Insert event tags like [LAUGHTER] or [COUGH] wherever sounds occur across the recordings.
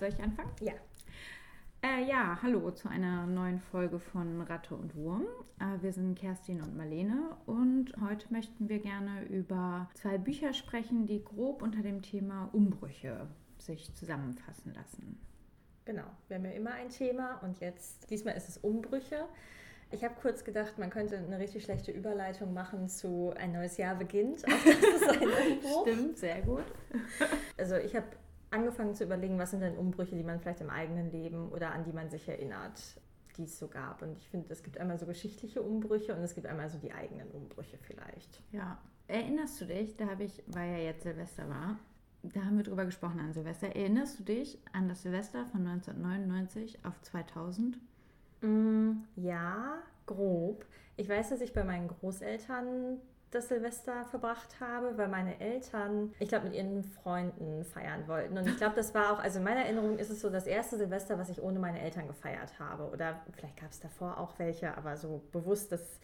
Soll ich anfangen? Ja. Äh, ja, hallo zu einer neuen Folge von Ratte und Wurm. Äh, wir sind Kerstin und Marlene und heute möchten wir gerne über zwei Bücher sprechen, die grob unter dem Thema Umbrüche sich zusammenfassen lassen. Genau, wir haben ja immer ein Thema und jetzt, diesmal ist es Umbrüche. Ich habe kurz gedacht, man könnte eine richtig schlechte Überleitung machen zu ein neues Jahr beginnt. Auch das ist ein [LAUGHS] Umbruch. Stimmt, sehr gut. Also ich habe angefangen zu überlegen, was sind denn Umbrüche, die man vielleicht im eigenen Leben oder an die man sich erinnert, die es so gab. Und ich finde, es gibt einmal so geschichtliche Umbrüche und es gibt einmal so die eigenen Umbrüche vielleicht. Ja. Erinnerst du dich, da habe ich, weil ja jetzt Silvester war, da haben wir drüber gesprochen an Silvester. Erinnerst du dich an das Silvester von 1999 auf 2000? Mm, ja, grob. Ich weiß, dass ich bei meinen Großeltern das Silvester verbracht habe, weil meine Eltern, ich glaube, mit ihren Freunden feiern wollten. Und ich glaube, das war auch, also in meiner Erinnerung ist es so das erste Silvester, was ich ohne meine Eltern gefeiert habe. Oder vielleicht gab es davor auch welche, aber so bewusst, dass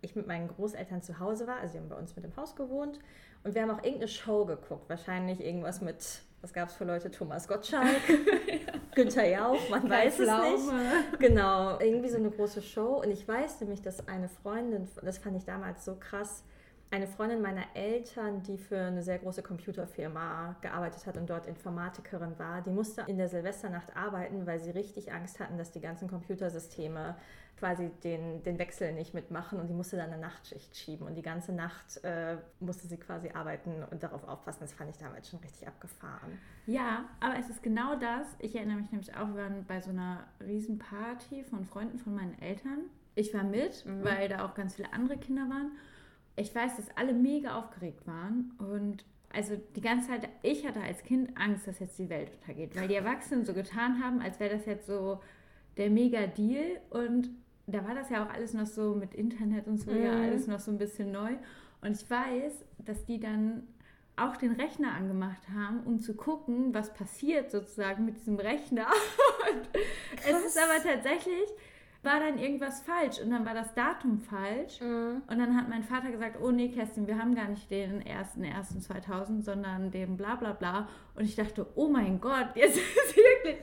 ich mit meinen Großeltern zu Hause war. Also sie haben bei uns mit dem Haus gewohnt. Und wir haben auch irgendeine Show geguckt. Wahrscheinlich irgendwas mit, was gab es für Leute? Thomas Gottschalk, [LAUGHS] Günther Jauch, man Kai weiß Pflaume. es nicht. Genau, irgendwie so eine große Show. Und ich weiß nämlich, dass eine Freundin, das fand ich damals so krass, eine Freundin meiner Eltern, die für eine sehr große Computerfirma gearbeitet hat und dort Informatikerin war, die musste in der Silvesternacht arbeiten, weil sie richtig Angst hatten, dass die ganzen Computersysteme quasi den, den Wechsel nicht mitmachen und die musste dann eine Nachtschicht schieben und die ganze Nacht äh, musste sie quasi arbeiten und darauf aufpassen. Das fand ich damals schon richtig abgefahren. Ja, aber es ist genau das. Ich erinnere mich nämlich auch, wir waren bei so einer Riesenparty von Freunden von meinen Eltern. Ich war mit, Mhm. weil da auch ganz viele andere Kinder waren. Ich weiß, dass alle mega aufgeregt waren und also die ganze Zeit, ich hatte als Kind Angst, dass jetzt die Welt untergeht, weil die [LAUGHS] Erwachsenen so getan haben, als wäre das jetzt so der mega Deal und da war das ja auch alles noch so mit Internet und so, ja, Mhm. alles noch so ein bisschen neu. Und ich weiß, dass die dann auch den Rechner angemacht haben, um zu gucken, was passiert sozusagen mit diesem Rechner. [LAUGHS] Und es ist aber tatsächlich, war dann irgendwas falsch und dann war das Datum falsch. Und dann hat mein Vater gesagt, oh nee, Kerstin, wir haben gar nicht den 1.1.2000, sondern den bla bla bla. Und ich dachte, oh mein Gott, jetzt [LAUGHS] ist wirklich,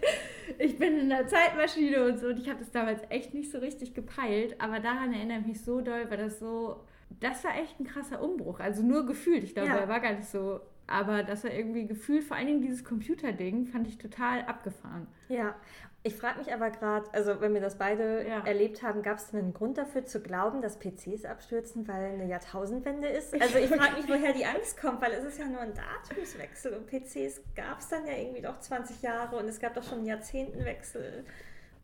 ich bin in der Zeitmaschine und so. Und ich habe das damals echt nicht so richtig gepeilt. Aber daran erinnere ich mich so doll, weil das so, das war echt ein krasser Umbruch. Also nur gefühlt. Ich glaube, Ja. er war gar nicht so, aber das war irgendwie gefühlt, vor allen Dingen dieses Computerding, fand ich total abgefahren. Ja, ich frage mich aber gerade, also wenn wir das beide Ja. erlebt haben, gab es denn einen Grund dafür zu glauben, dass PCs abstürzen, weil eine Jahrtausendwende ist? Also ich frage mich, woher die Angst kommt, weil es ist ja nur ein Datumswechsel und PCs gab es dann ja irgendwie doch 20 Jahre und es gab doch schon einen Jahrzehntenwechsel.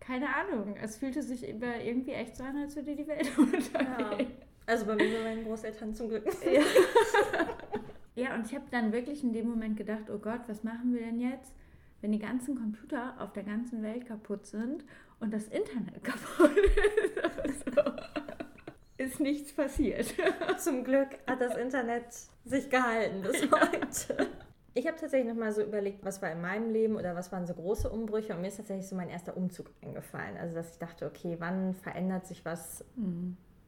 Keine Ahnung. Es fühlte sich irgendwie echt so an, als würde die Welt [LAUGHS] untergehen. Also bei mir, bei meinen Großeltern zum Glück. Ja. [LAUGHS] ja, und ich habe dann wirklich in dem Moment gedacht, oh Gott, was machen wir denn jetzt, wenn die ganzen Computer auf der ganzen Welt kaputt sind und das Internet [LAUGHS] kaputt ist? So. Ist nichts passiert. Zum Glück hat das Internet sich gehalten bis [LAUGHS] heute. Ich habe tatsächlich nochmal so überlegt, was war in meinem Leben oder was waren so große Umbrüche und mir ist tatsächlich so mein erster Umzug eingefallen. Also dass ich dachte, okay, wann verändert sich was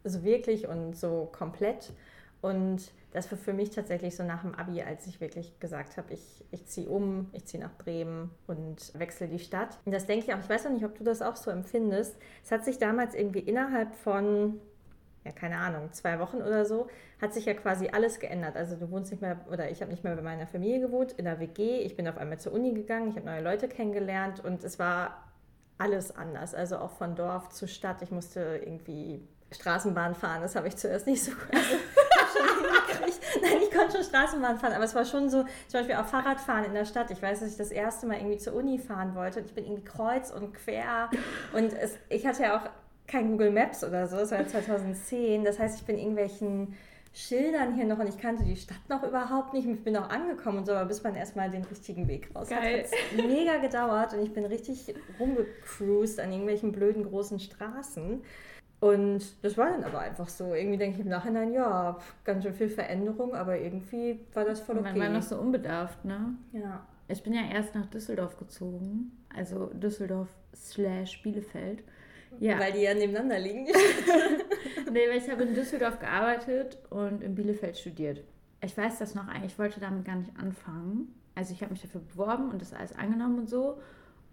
so wirklich und so komplett? Und das war für mich tatsächlich so nach dem Abi, als ich wirklich gesagt habe, ich, ich ziehe um, ich ziehe nach Bremen und wechsle die Stadt. Und das denke ich auch, ich weiß auch nicht, ob du das auch so empfindest. Es hat sich damals irgendwie innerhalb von ja, keine Ahnung, zwei Wochen oder so, hat sich ja quasi alles geändert. Also du wohnst nicht mehr, oder ich habe nicht mehr bei meiner Familie gewohnt, in der WG. Ich bin auf einmal zur Uni gegangen, ich habe neue Leute kennengelernt und es war alles anders. Also auch von Dorf zu Stadt. Ich musste irgendwie Straßenbahn fahren, das habe ich zuerst nicht so [LAUGHS] also, [LAUGHS] hingekriegt. Nein, ich konnte schon Straßenbahn fahren, aber es war schon so, zum Beispiel auch Fahrradfahren in der Stadt. Ich weiß, dass ich das erste Mal irgendwie zur Uni fahren wollte und ich bin irgendwie kreuz und quer und es, ich hatte ja auch kein Google Maps oder so, das war ja 2010. Das heißt, ich bin irgendwelchen Schildern hier noch und ich kannte die Stadt noch überhaupt nicht. Ich bin auch angekommen und so, aber bis man erstmal den richtigen Weg raus Geil. hat mega gedauert und ich bin richtig rumgecruised an irgendwelchen blöden großen Straßen. Und das war dann aber einfach so. Irgendwie denke ich im Nachhinein, ja, ganz schön viel Veränderung, aber irgendwie war das voll Man war okay. noch so unbedarft, ne? Ja. Ich bin ja erst nach Düsseldorf gezogen, also Düsseldorf slash Bielefeld. Ja, Weil die ja nebeneinander liegen. [LAUGHS] [LAUGHS] nee, weil ich habe in Düsseldorf gearbeitet und in Bielefeld studiert. Ich weiß das noch eigentlich, ich wollte damit gar nicht anfangen. also ich habe mich dafür beworben und das alles angenommen und so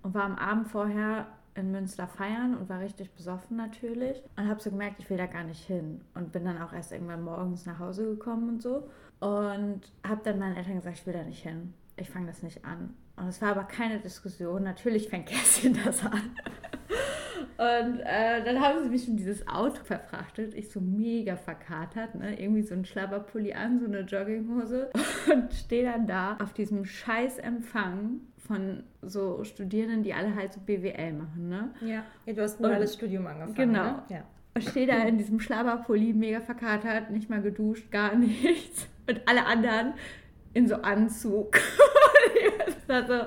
und war am Abend vorher in Münster feiern und war richtig besoffen natürlich und habe so gemerkt, ich will da gar nicht hin und bin dann auch erst irgendwann morgens nach Hause gekommen und so und habe dann meinen Eltern gesagt, ich will da nicht hin. Ich fange das nicht an. Und es war aber keine Diskussion. Natürlich fängt [LAUGHS] Kerstin das an. Und äh, dann haben sie mich in dieses Auto verfrachtet. Ich so mega verkatert, ne? irgendwie so ein Schlabberpulli an, so eine Jogginghose [LAUGHS] und stehe dann da auf diesem scheiß Empfang von so Studierenden, die alle halt so BWL machen. Ne? Ja, ja du hast ein duales Studium angefangen. Genau. Ne? Ja. Und stehe da in diesem Schlabberpulli, mega verkatert, nicht mal geduscht, gar [LAUGHS] nichts. Und alle anderen in so Anzug. ich [LAUGHS] war so,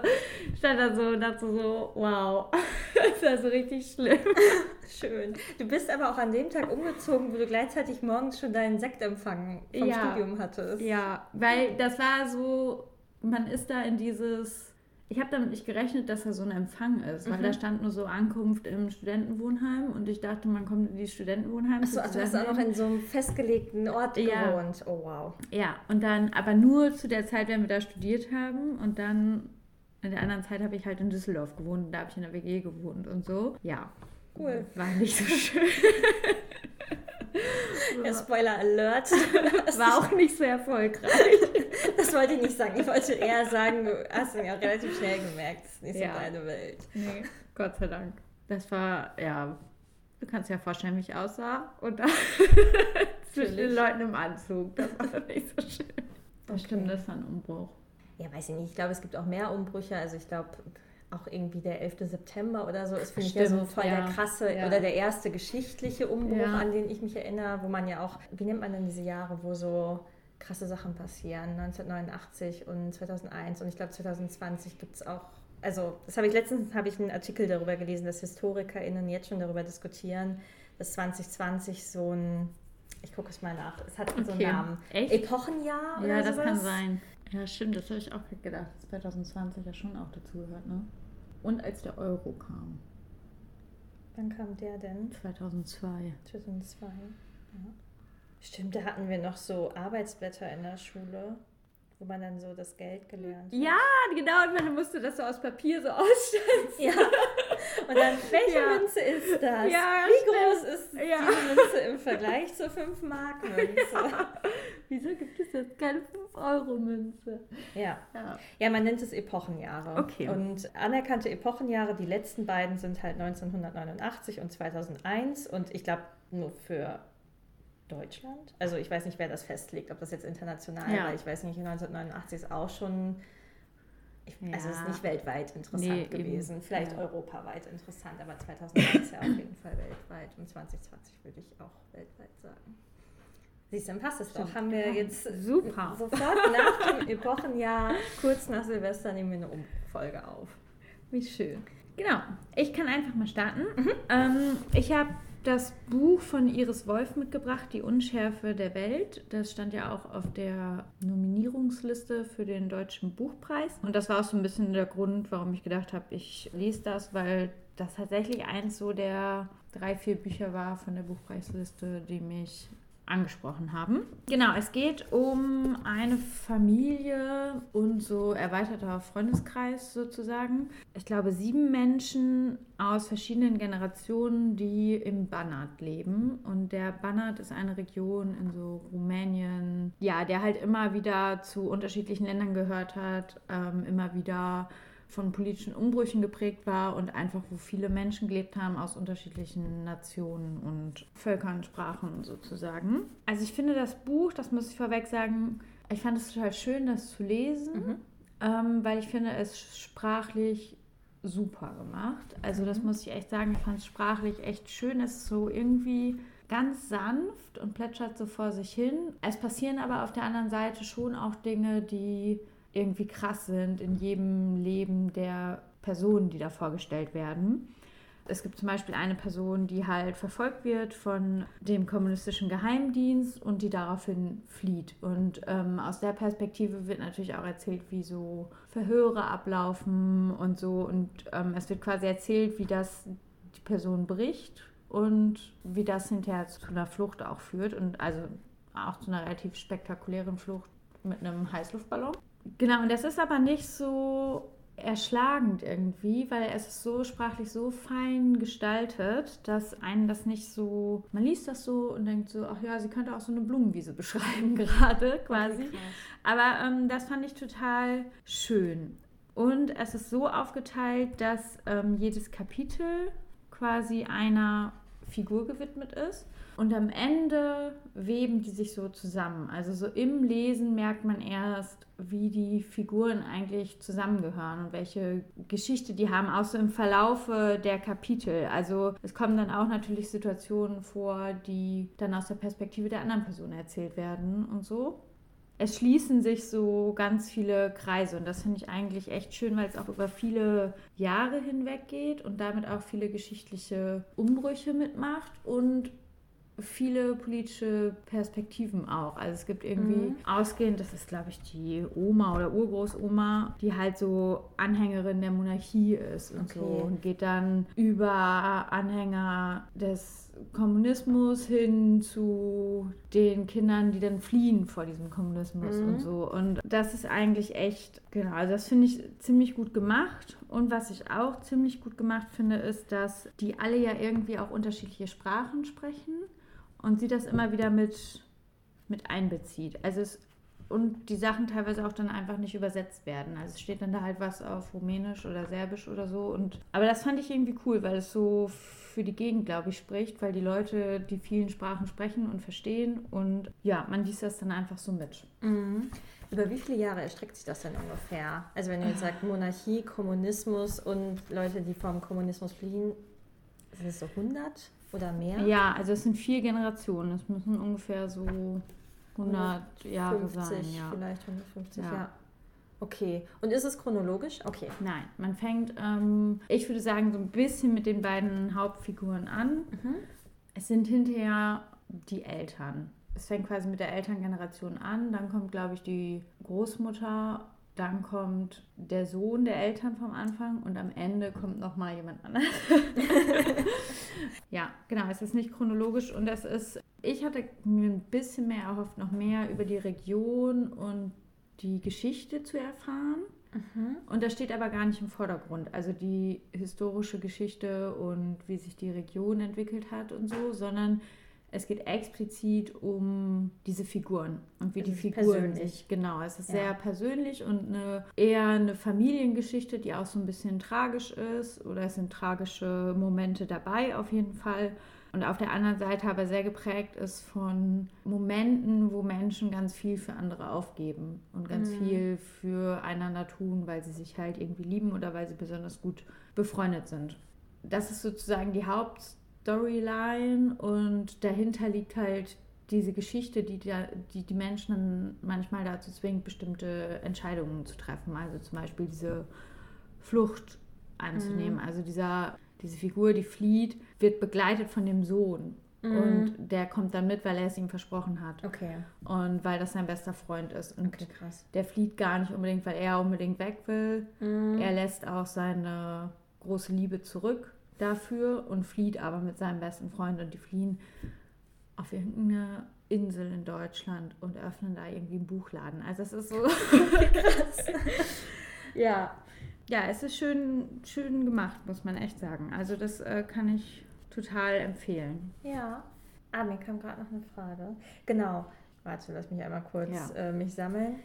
stand da so und dachte so, wow, [LAUGHS] das war so richtig schlimm. Schön. Du bist aber auch an dem Tag umgezogen, wo du gleichzeitig morgens schon deinen Sektempfang vom Ja. Studium hattest. Ja, weil das war so, man ist da in dieses, ich habe damit nicht gerechnet, dass da so ein Empfang ist, weil Mhm. da stand nur so Ankunft im Studentenwohnheim und ich dachte, man kommt in die Studentenwohnheime. Achso, also du hast auch noch in so einem festgelegten Ort Ja. gewohnt. Oh wow. Ja, und dann, aber nur zu der Zeit, wenn wir da studiert haben und dann in der anderen Zeit habe ich halt in Düsseldorf gewohnt und da habe ich in der WG gewohnt und so. Ja. Cool. War nicht so [LAUGHS] schön. Ja, Spoiler Alert. [LAUGHS] War auch nicht so erfolgreich. [LAUGHS] Das wollte ich nicht sagen. Ich wollte eher sagen, du hast ihn ja relativ schnell gemerkt. Das ist nicht Ja. so deine Welt. Nee, Gott sei Dank. Das war, ja, du kannst dir ja vorstellen, wie ich aussah. Und dann [LAUGHS] zwischen den. Leuten im Anzug. Das war nicht so schön. Das stimmt, das war ein Umbruch. Ja, weiß ich nicht. Ich glaube, es gibt auch mehr Umbrüche. Also ich glaube, auch irgendwie der 11. September oder so ist, finde ich, ja so voll ja. der krasse Ja. oder der erste geschichtliche Umbruch, Ja. an den ich mich erinnere, wo man ja auch, wie nennt man denn diese Jahre, wo so krasse Sachen passieren? 1989 und 2001 und ich glaube 2020 gibt es auch, also das habe ich letztens, habe ich einen Artikel darüber gelesen, dass HistorikerInnen jetzt schon darüber diskutieren, dass 2020 so ein, ich gucke es mal nach, es hat so einen Okay. Namen. Echt? Epochenjahr oder Ja, das sowas? kann sein. Ja, stimmt, das habe ich auch gedacht. dass 2020 ja schon auch dazu gehört, ne? Und als der Euro kam, Wann kam der denn? 2002. 2002. Ja. Stimmt, da hatten wir noch so Arbeitsblätter in der Schule, wo man dann so das Geld gelernt hat. Ja, genau, und man musste das so aus Papier so [LAUGHS] ausstellen. Ja. Und dann, welche Ja. Münze ist das? Ja, Wie stimmt. groß ist Ja. diese Münze im Vergleich zur 5-Mark-Münze? [LAUGHS] Wieso gibt es jetzt keine 5-Euro-Münze? Ja. Ja. ja, man nennt es Epochenjahre. Okay. Und anerkannte Epochenjahre, die letzten beiden sind halt 1989 und 2001 und ich glaube nur für Deutschland. Also ich weiß nicht, wer das festlegt, ob das jetzt international Ja. war. Ich weiß nicht, 1989 ist auch schon, ich, also es ist Ja. nicht weltweit interessant Nee, eben. gewesen. Vielleicht Ja. europaweit interessant, aber 2001 ja auf jeden Fall weltweit und 2020 würde ich auch weltweit sagen. Siehst du, dann passt es doch. Stimmt. Haben wir Ja, jetzt super. sofort nach dem Epochenjahr, kurz nach Silvester, nehmen wir eine Umfolge auf. Wie schön. Genau, ich kann einfach mal starten. Ähm, ich habe das Buch von Iris Wolf mitgebracht, Die Unschärfe der Welt. Das stand ja auch auf der Nominierungsliste für den Deutschen Buchpreis. Und das war auch so ein bisschen der Grund, warum ich gedacht habe, ich lese das, weil das tatsächlich eins so der drei, vier Bücher war von der Buchpreisliste, die mich angesprochen haben. Genau, es geht um eine Familie und so erweiterter Freundeskreis sozusagen. Ich glaube, sieben Menschen aus verschiedenen Generationen, die im Banat leben. Und der Banat ist eine Region in so Rumänien, ja, der halt immer wieder zu unterschiedlichen Ländern gehört hat, ähm, immer wieder von politischen Umbrüchen geprägt war und einfach, wo viele Menschen gelebt haben aus unterschiedlichen Nationen und Völkern, Sprachen sozusagen. Also ich finde das Buch, das muss ich vorweg sagen, ich fand es total schön, das zu lesen, ähm, weil ich finde es sprachlich super gemacht. Also das muss ich echt sagen, ich fand es sprachlich echt schön. Es ist so irgendwie ganz sanft und plätschert so vor sich hin. Es passieren aber auf der anderen Seite schon auch Dinge, die irgendwie krass sind in jedem Leben der Personen, die da vorgestellt werden. Es gibt zum Beispiel eine Person, die halt verfolgt wird von dem kommunistischen Geheimdienst und die daraufhin flieht. Und ähm, aus der Perspektive wird natürlich auch erzählt, wie so Verhöre ablaufen und so. Und ähm, es wird quasi erzählt, wie das die Person bricht und wie das hinterher zu einer Flucht auch führt. Und also auch zu einer relativ spektakulären Flucht mit einem Heißluftballon. Genau, und das ist aber nicht so erschlagend irgendwie, weil es ist so sprachlich so fein gestaltet, dass einen das nicht so, man liest das so und denkt so, ach ja, sie könnte auch so eine Blumenwiese [LAUGHS] beschreiben gerade quasi. Okay, Aber ähm, das fand ich total schön. Und es ist so aufgeteilt, dass ähm, jedes Kapitel quasi einer Figur gewidmet ist. Und am Ende weben die sich so zusammen. Also so im Lesen merkt man erst, wie die Figuren eigentlich zusammengehören und welche Geschichte die haben, auch so im Verlaufe der Kapitel. Also es kommen dann auch natürlich Situationen vor, die dann aus der Perspektive der anderen Person erzählt werden und so. Es schließen sich so ganz viele Kreise und das finde ich eigentlich echt schön, weil es auch über viele Jahre hinweg geht und damit auch viele geschichtliche Umbrüche mitmacht und viele politische Perspektiven auch. Also es gibt irgendwie mhm. ausgehend, das ist glaube ich die Oma oder Urgroßoma, die halt so Anhängerin der Monarchie ist und okay. so und geht dann über Anhänger des Kommunismus hin zu den Kindern, die dann fliehen vor diesem Kommunismus mhm. und so. Und das ist eigentlich echt, genau, also das finde ich ziemlich gut gemacht. Und was ich auch ziemlich gut gemacht finde, ist, dass die alle ja irgendwie auch unterschiedliche Sprachen sprechen und sie das immer wieder mit, mit einbezieht. Also es, und die Sachen teilweise auch dann einfach nicht übersetzt werden. Also es steht dann da halt was auf Rumänisch oder Serbisch oder so. Und, aber das fand ich irgendwie cool, weil es so für die Gegend, glaube ich, spricht, weil die Leute die vielen Sprachen sprechen und verstehen. Und ja, man liest das dann einfach so mit. Mhm. Über wie viele Jahre erstreckt sich das denn ungefähr? Also wenn du jetzt sagst Monarchie, Kommunismus und Leute, die vom Kommunismus fliehen, sind es so 100? Oder mehr? Ja, also es sind vier Generationen. Es müssen ungefähr so 100 Jahre sein. Ja. Vielleicht 150, ja. ja. Okay. Und ist es chronologisch? Okay. Nein, man fängt, ähm, ich würde sagen, so ein bisschen mit den beiden Hauptfiguren an. Mhm. Es sind hinterher die Eltern. Es fängt quasi mit der Elterngeneration an. Dann kommt, glaube ich, die Großmutter dann kommt der Sohn der Eltern vom Anfang und am Ende kommt noch mal jemand anderes. [LAUGHS] ja, genau, es ist nicht chronologisch und es ist, ich hatte mir ein bisschen mehr erhofft, noch mehr über die Region und die Geschichte zu erfahren. Mhm. Und das steht aber gar nicht im Vordergrund. Also die historische Geschichte und wie sich die Region entwickelt hat und so, sondern es geht explizit um diese Figuren und wie es die Figuren sich. Genau, es ist ja. sehr persönlich und eine, eher eine Familiengeschichte, die auch so ein bisschen tragisch ist. Oder es sind tragische Momente dabei auf jeden Fall. Und auf der anderen Seite aber sehr geprägt ist von Momenten, wo Menschen ganz viel für andere aufgeben und ganz mhm. viel füreinander tun, weil sie sich halt irgendwie lieben oder weil sie besonders gut befreundet sind. Das ist sozusagen die Haupt Storyline und dahinter liegt halt diese Geschichte, die, da, die die Menschen manchmal dazu zwingt, bestimmte Entscheidungen zu treffen. Also zum Beispiel diese Flucht anzunehmen. Mhm. Also dieser, diese Figur, die flieht, wird begleitet von dem Sohn. Mhm. Und der kommt dann mit, weil er es ihm versprochen hat. Okay. Und weil das sein bester Freund ist. Und okay, krass. der flieht gar nicht unbedingt, weil er unbedingt weg will. Mhm. Er lässt auch seine große Liebe zurück dafür und flieht aber mit seinem besten Freund und die fliehen auf irgendeine Insel in Deutschland und öffnen da irgendwie einen Buchladen. Also es ist so [LAUGHS] krass. ja. Ja, es ist schön, schön gemacht, muss man echt sagen. Also das äh, kann ich total empfehlen. Ja. Ah, mir kam gerade noch eine Frage. Genau. Warte, lass mich einmal kurz ja. äh, mich sammeln.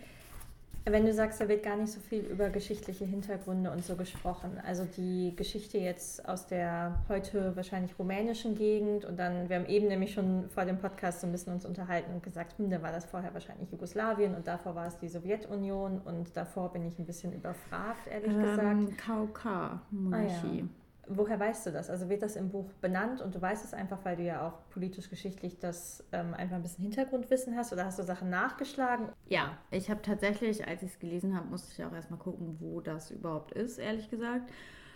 Wenn du sagst, da wird gar nicht so viel über geschichtliche Hintergründe und so gesprochen. Also die Geschichte jetzt aus der heute wahrscheinlich rumänischen Gegend und dann, wir haben eben nämlich schon vor dem Podcast so ein bisschen uns unterhalten und gesagt, hm, da war das vorher wahrscheinlich Jugoslawien und davor war es die Sowjetunion und davor bin ich ein bisschen überfragt, ehrlich ähm, gesagt. KK-Monarchie. Ah, ja. Woher weißt du das? Also wird das im Buch benannt und du weißt es einfach, weil du ja auch politisch-geschichtlich das ähm, einfach ein bisschen Hintergrundwissen hast oder hast du Sachen nachgeschlagen? Ja, ich habe tatsächlich, als ich es gelesen habe, musste ich auch erstmal gucken, wo das überhaupt ist, ehrlich gesagt.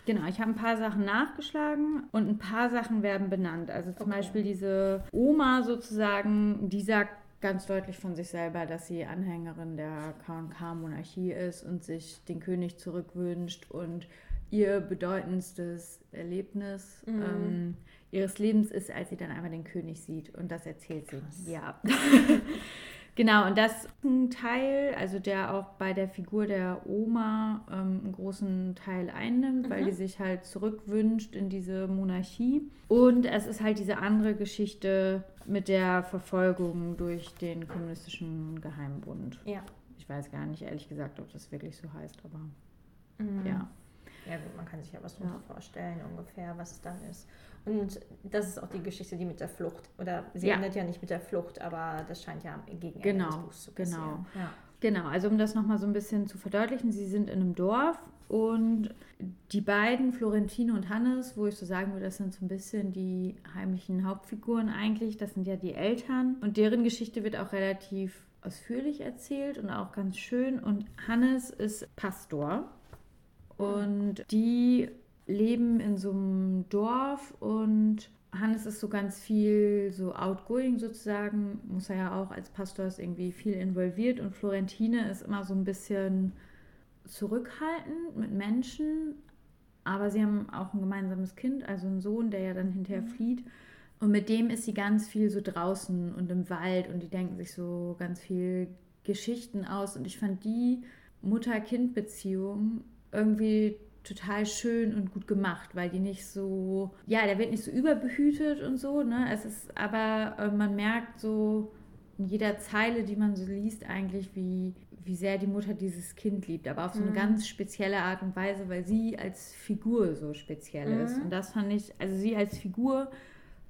Genau, ich habe ein paar Sachen nachgeschlagen und ein paar Sachen werden benannt. Also zum okay. Beispiel diese Oma sozusagen, die sagt ganz deutlich von sich selber, dass sie Anhängerin der KK-Monarchie ist und sich den König zurückwünscht und ihr bedeutendstes Erlebnis mhm. ähm, ihres Lebens ist, als sie dann einmal den König sieht. Und das erzählt sie. Krass. Ja. [LAUGHS] Genau, und das ist ein Teil, also der auch bei der Figur der Oma ähm, einen großen Teil einnimmt, mhm. weil die sich halt zurückwünscht in diese Monarchie. Und es ist halt diese andere Geschichte mit der Verfolgung durch den kommunistischen Geheimbund. Ja. Ich weiß gar nicht, ehrlich gesagt, ob das wirklich so heißt, aber mhm. ja. Ja, gut, man kann sich ja was ja. vorstellen, ungefähr, was es dann ist. Und das ist auch die Geschichte, die mit der Flucht, oder sie ja. endet ja nicht mit der Flucht, aber das scheint ja gegen Ende genau, des Buchs zu passieren. Genau, ja. genau. Also um das nochmal so ein bisschen zu verdeutlichen, sie sind in einem Dorf und die beiden, Florentine und Hannes, wo ich so sagen würde, das sind so ein bisschen die heimlichen Hauptfiguren eigentlich, das sind ja die Eltern und deren Geschichte wird auch relativ ausführlich erzählt und auch ganz schön. Und Hannes ist Pastor und die leben in so einem Dorf und Hannes ist so ganz viel so outgoing sozusagen, muss er ja auch als Pastor ist irgendwie viel involviert und Florentine ist immer so ein bisschen zurückhaltend mit Menschen, aber sie haben auch ein gemeinsames Kind, also einen Sohn, der ja dann hinterher mhm. flieht. Und mit dem ist sie ganz viel so draußen und im Wald und die denken sich so ganz viel Geschichten aus. Und ich fand die Mutter-Kind-Beziehung irgendwie total schön und gut gemacht, weil die nicht so, ja, der wird nicht so überbehütet und so, ne? Es ist aber, äh, man merkt so in jeder Zeile, die man so liest, eigentlich, wie, wie sehr die Mutter dieses Kind liebt, aber auf so eine mhm. ganz spezielle Art und Weise, weil sie als Figur so speziell mhm. ist. Und das fand ich, also sie als Figur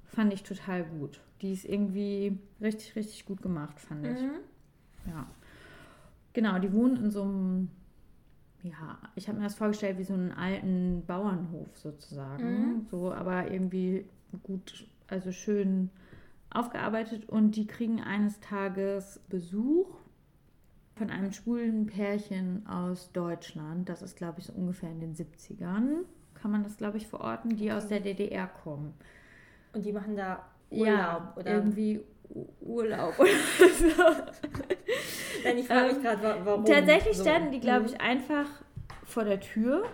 fand ich total gut. Die ist irgendwie richtig, richtig gut gemacht, fand ich. Mhm. Ja. Genau, die wohnen in so einem ja, ich habe mir das vorgestellt wie so einen alten Bauernhof sozusagen. Mhm. So, aber irgendwie gut, also schön aufgearbeitet. Und die kriegen eines Tages Besuch von einem schwulen Pärchen aus Deutschland. Das ist, glaube ich, so ungefähr in den 70ern. Kann man das, glaube ich, verorten, die aus der DDR kommen. Und die machen da Urlaub ja, oder irgendwie Urlaub oder so. Nein, ich frage mich ähm, gerade, warum. Tatsächlich so. standen die, glaube ich, mhm. einfach vor der Tür,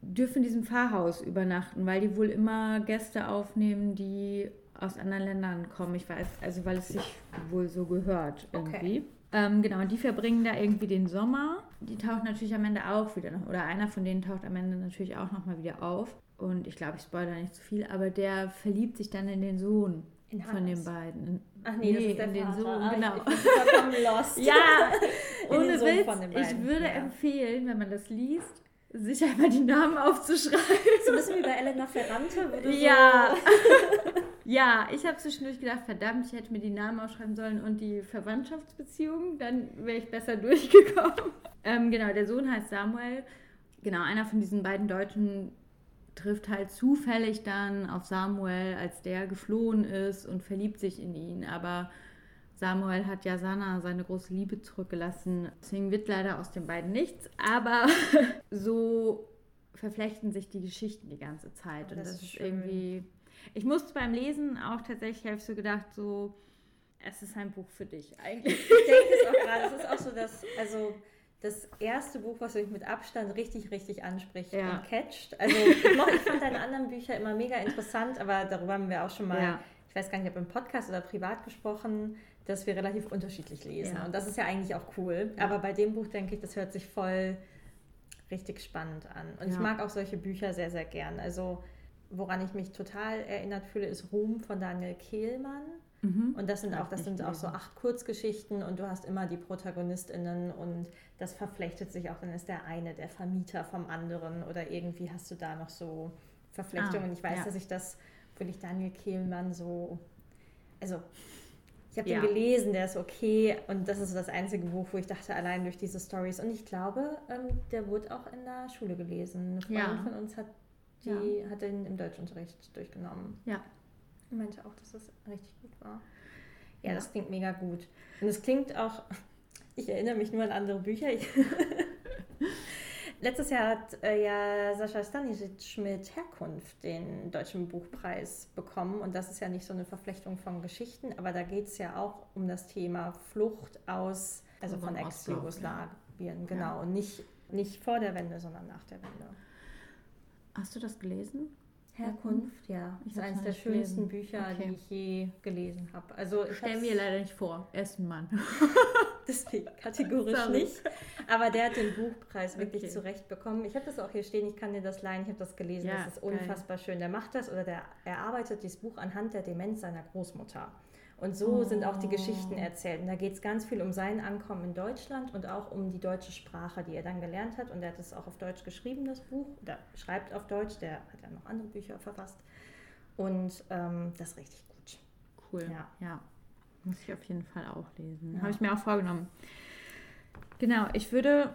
dürfen in diesem Pfarrhaus übernachten, weil die wohl immer Gäste aufnehmen, die aus anderen Ländern kommen. Ich weiß, also weil es sich wohl so gehört irgendwie. Okay. Ähm, genau, und die verbringen da irgendwie den Sommer. Die tauchen natürlich am Ende auch wieder noch, oder einer von denen taucht am Ende natürlich auch nochmal wieder auf. Und ich glaube, ich spoilere nicht zu viel, aber der verliebt sich dann in den Sohn von den beiden. Ach nee, nee das ist der in den Sohn, ah, genau. Ich, ich bin vollkommen [LAUGHS] lost. ja, ohne Witz. Ich würde ja. empfehlen, wenn man das liest, sich einmal die Namen aufzuschreiben. So ein bisschen wie bei Elena Ferrante. Ja. So [LAUGHS] ja, ich habe zwischendurch gedacht, verdammt, ich hätte mir die Namen aufschreiben sollen und die Verwandtschaftsbeziehungen, dann wäre ich besser [LAUGHS] durchgekommen. Ähm, genau, der Sohn heißt Samuel. Genau, einer von diesen beiden Deutschen trifft halt zufällig dann auf Samuel, als der geflohen ist und verliebt sich in ihn. Aber Samuel hat ja Sana seine große Liebe zurückgelassen. Deswegen wird leider aus den beiden nichts. Aber [LAUGHS] so verflechten sich die Geschichten die ganze Zeit. Und das, das ist, ist irgendwie. Ich musste beim Lesen auch tatsächlich, habe ich so gedacht, so, es ist ein Buch für dich eigentlich. Ich denke es auch gerade. Es ist auch so, dass, also das erste Buch, was mich mit Abstand richtig, richtig anspricht ja. und catcht. Also ich, ich fand deine anderen Bücher immer mega interessant, aber darüber haben wir auch schon mal, ja. ich weiß gar nicht, ob im Podcast oder privat gesprochen, dass wir relativ unterschiedlich lesen. Ja. Und das ist ja eigentlich auch cool. Aber bei dem Buch denke ich, das hört sich voll richtig spannend an. Und ich mag auch solche Bücher sehr, sehr gern. Also woran ich mich total erinnert fühle, ist Ruhm von Daniel Kehlmann. Mhm. Und das sind auch, das sind auch so acht Kurzgeschichten und du hast immer die ProtagonistInnen und das verflechtet sich auch. Dann ist der eine der Vermieter vom anderen oder irgendwie hast du da noch so Verflechtungen. Ah, ich weiß, ja. dass ich das, finde ich Daniel Kehlmann so, also ich habe ja. den gelesen, der ist okay und das ist so das einzige Buch, wo ich dachte, allein durch diese Stories. Und ich glaube, ähm, der wurde auch in der Schule gelesen. Eine Freundin ja. von uns hat, die, ja. hat den im Deutschunterricht durchgenommen. Ja. Ich meinte auch, dass das richtig gut war. Ja, ja. das klingt mega gut. Und es klingt auch, [LAUGHS] ich erinnere mich nur an andere Bücher. [LAUGHS] Letztes Jahr hat äh, ja Sascha Stanisic mit Herkunft den Deutschen Buchpreis bekommen. Und das ist ja nicht so eine Verflechtung von Geschichten, aber da geht es ja auch um das Thema Flucht aus, also von Ex-Jugoslawien, genau. Ja. Und nicht, nicht vor der Wende, sondern nach der Wende. Hast du das gelesen? Herkunft, ja. Ich das ist eines der schönsten gelesen. Bücher, Okay. die ich je gelesen habe. Also ich Stell hab's- mir leider nicht vor. Er ist ein Mann. [LAUGHS] Deswegen kategorisch nicht. Aber der hat den Buchpreis wirklich Okay. zurecht bekommen. Ich habe das auch hier stehen, ich kann dir das leihen, ich habe das gelesen, Ja, das ist geil. unfassbar schön. Der macht das oder der erarbeitet dieses Buch anhand der Demenz seiner Großmutter. Und so Oh. sind auch die Geschichten erzählt. Und da geht es ganz viel um sein Ankommen in Deutschland und auch um die deutsche Sprache, die er dann gelernt hat. Und er hat es auch auf Deutsch geschrieben, das Buch. Oder schreibt auf Deutsch, der hat ja noch andere Bücher verfasst. Und ähm, das ist richtig gut. Cool. Ja. ja. Muss ich auf jeden Fall auch lesen. Ja. Habe ich mir auch vorgenommen. Genau, ich würde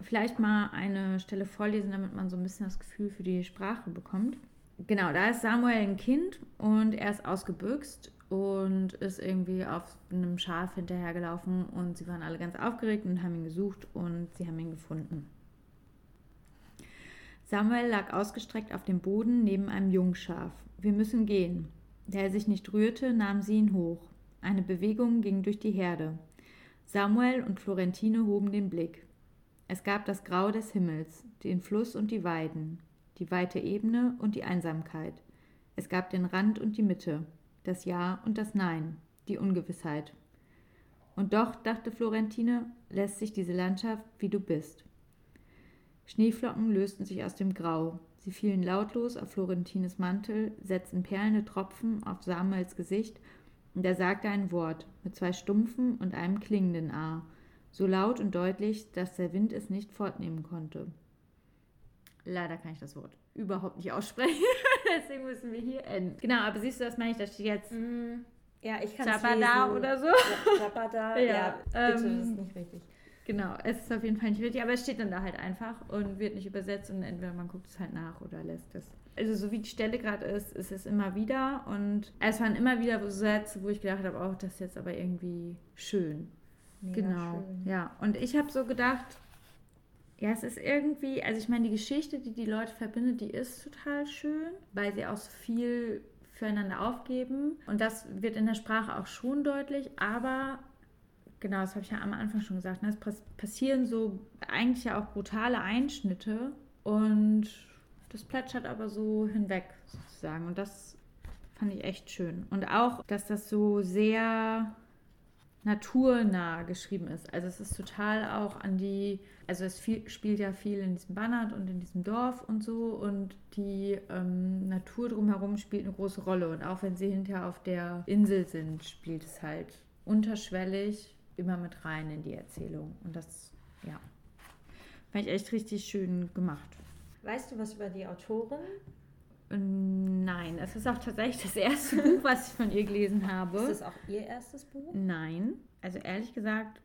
vielleicht mal eine Stelle vorlesen, damit man so ein bisschen das Gefühl für die Sprache bekommt. Genau, da ist Samuel ein Kind und er ist ausgebüxt und ist irgendwie auf einem Schaf hinterhergelaufen und sie waren alle ganz aufgeregt und haben ihn gesucht und sie haben ihn gefunden. Samuel lag ausgestreckt auf dem Boden neben einem Jungschaf. Wir müssen gehen. Da er sich nicht rührte, nahm sie ihn hoch. Eine Bewegung ging durch die Herde. Samuel und Florentine hoben den Blick. Es gab das Grau des Himmels, den Fluss und die Weiden, die weite Ebene und die Einsamkeit. Es gab den Rand und die Mitte, das Ja und das Nein, die Ungewissheit. Und doch, dachte Florentine, lässt sich diese Landschaft, wie du bist. Schneeflocken lösten sich aus dem Grau. Sie fielen lautlos auf Florentines Mantel, setzten perlende Tropfen auf Samuels Gesicht, und er sagte ein Wort mit zwei stumpfen und einem klingenden A, so laut und deutlich, dass der Wind es nicht fortnehmen konnte. Leider kann ich das Wort überhaupt nicht aussprechen, [LAUGHS] [LAUGHS] deswegen müssen wir hier enden. Genau, aber siehst du, das meine ich, da steht jetzt Ja, ich kann Chabada oder so. Ja, Chabada, [LAUGHS] Ja, ja, bitte, ähm, das ist nicht richtig. Genau, es ist auf jeden Fall nicht richtig, aber es steht dann da halt einfach und wird nicht übersetzt und entweder man guckt es halt nach oder lässt es. Also so wie die Stelle gerade ist, ist es immer wieder und es waren immer wieder so Sätze, wo ich gedacht habe, oh, das ist jetzt aber irgendwie schön. Mega genau, schön. ja. Und ich habe so gedacht, ja, es ist irgendwie, also ich meine, die Geschichte, die die Leute verbindet, die ist total schön, weil sie auch so viel füreinander aufgeben. Und das wird in der Sprache auch schon deutlich, aber genau, das habe ich ja am Anfang schon gesagt, ne, es pass passieren so eigentlich ja auch brutale Einschnitte und das plätschert aber so hinweg sozusagen. Und das fand ich echt schön. Und auch, dass das so sehr naturnah geschrieben ist. Also es ist total auch an die, also es viel, spielt ja viel in diesem Bannert und in diesem Dorf und so und die ähm, Natur drumherum spielt eine große Rolle und auch wenn sie hinterher auf der Insel sind, spielt es halt unterschwellig immer mit rein in die Erzählung und das, ja, fand ich echt richtig schön gemacht. Weißt du was über die Autorin? Nein, es ist auch tatsächlich das erste [LAUGHS] Buch, was ich von ihr gelesen habe. Ist das auch ihr erstes Buch? Nein, also ehrlich gesagt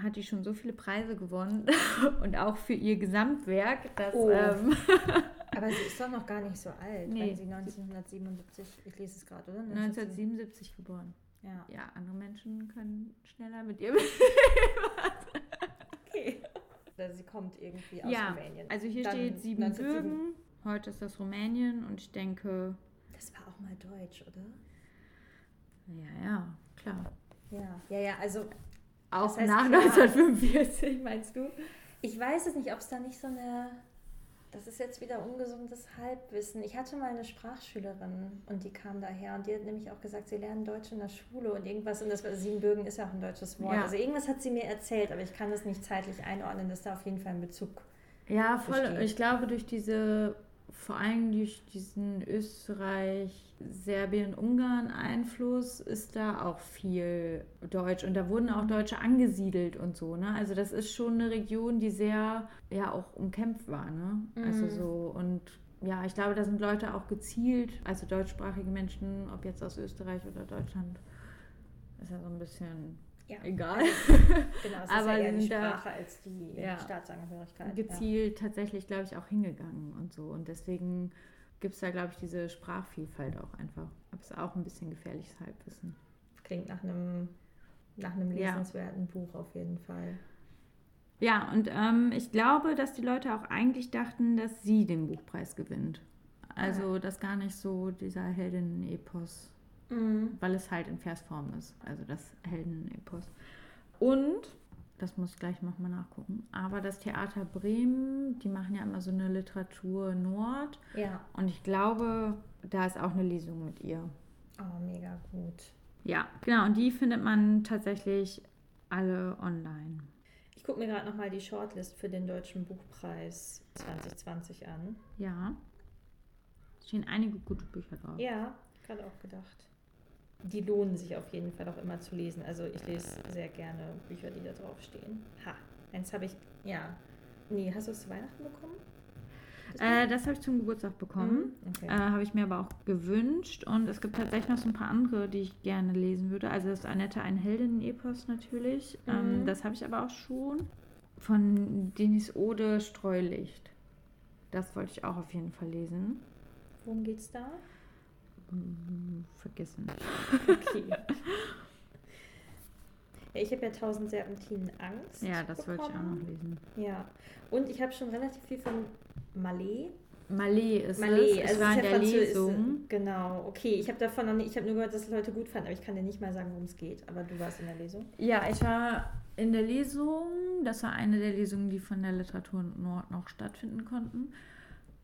hat die schon so viele Preise gewonnen [LAUGHS] und auch für ihr Gesamtwerk, dass Oh. ähm, [LAUGHS] Aber sie ist doch noch gar nicht so alt, Nee. wenn sie 1977, ich lese es gerade, oder? 1977 geboren. Ja. Ja, andere Menschen können schneller mit ihr. Okay. Oder sie kommt irgendwie aus ja, Rumänien. also hier Dann steht 1907 Siebenbürgen. Heute ist das Rumänien und ich denke, Das war auch mal Deutsch, oder? ja, ja, klar. Ja. Ja, ja, also Auch Das heißt, nach klar. 1945, meinst du? ich weiß es nicht, ob es da nicht so eine. Das ist jetzt wieder ungesundes Halbwissen. Ich hatte mal eine Sprachschülerin und die kam daher und die hat nämlich auch gesagt, sie lernen Deutsch in der Schule und irgendwas, und das Siebenbürgen ist ja auch ein deutsches Wort. Ja. Also irgendwas hat sie mir erzählt, aber ich kann das nicht zeitlich einordnen, dass da auf jeden Fall ein Bezug. Ja, voll. Verstehe. Ich glaube, durch diese, vor allem durch diesen Österreich, Serbien, Ungarn Einfluss ist da auch viel Deutsch. Und da wurden auch Deutsche angesiedelt und so, ne? Also das ist schon eine Region, die sehr, ja, auch umkämpft war, ne? Also Mhm. so und ja, ich glaube, da sind Leute auch gezielt, also deutschsprachige Menschen, ob jetzt aus Österreich oder Deutschland, ist ja so ein bisschen Ja. egal. [LAUGHS] Genau, es Aber ist ja eher die Sprache als die Ja. Staatsangehörigkeit. gezielt tatsächlich, glaube ich, auch hingegangen und so. Und deswegen gibt es da, glaube ich, diese Sprachvielfalt auch einfach. Aber es ist auch ein bisschen gefährliches Halbwissen. Ja. Klingt nach einem, nach einem Ja. lesenswerten Buch auf jeden Fall. Ja, und ähm, ich glaube, dass die Leute auch eigentlich dachten, dass sie den Buchpreis gewinnt. Also das gar nicht so dieser Heldinnen-Epos, Mhm. weil es halt in Versform ist. Also das Heldinnen-Epos. Und Das muss ich gleich nochmal nachgucken. Aber das Theater Bremen, die machen ja immer so eine Literatur Nord. Ja. Und ich glaube, da ist auch eine Lesung mit ihr. Oh, mega gut. Ja, genau. Und die findet man tatsächlich alle online. Ich gucke mir gerade nochmal die Shortlist für den Deutschen Buchpreis 2020 an. Ja. Es stehen einige gute Bücher drauf. Ja, gerade auch gedacht. Die lohnen sich auf jeden Fall auch immer zu lesen. Also ich lese sehr gerne Bücher, die da drauf stehen. Ha, eins habe ich, ja. Nee, hast du es zu Weihnachten bekommen? Das Äh, das habe ich zum Geburtstag bekommen. Mhm, okay. Äh, habe ich mir aber auch gewünscht. Und es gibt tatsächlich noch so ein paar andere, die ich gerne lesen würde. Also das Annette, ein Heldinnen-Epos natürlich. Ähm, Mhm. das habe ich aber auch schon. Von Denis Ode, Streulicht. Das wollte ich auch auf jeden Fall lesen. Worum geht's da? Vergessen. Okay. [LAUGHS] ja, ich habe ja tausend Serpentinen Angst. Ja, das wollte ich auch bekommen. noch lesen. Ja. Und ich habe schon relativ viel von Malé. Malé ist Malé, es. also Ich war es in der. Lesung. Genau, okay. Ich habe davon noch nicht, ich habe nur gehört, dass es Leute gut fanden, aber ich kann dir nicht mal sagen, worum es geht. Aber du warst in der Lesung. Ja, ich war in der Lesung. Das war eine der Lesungen, die von der Literatur Nord noch stattfinden konnten.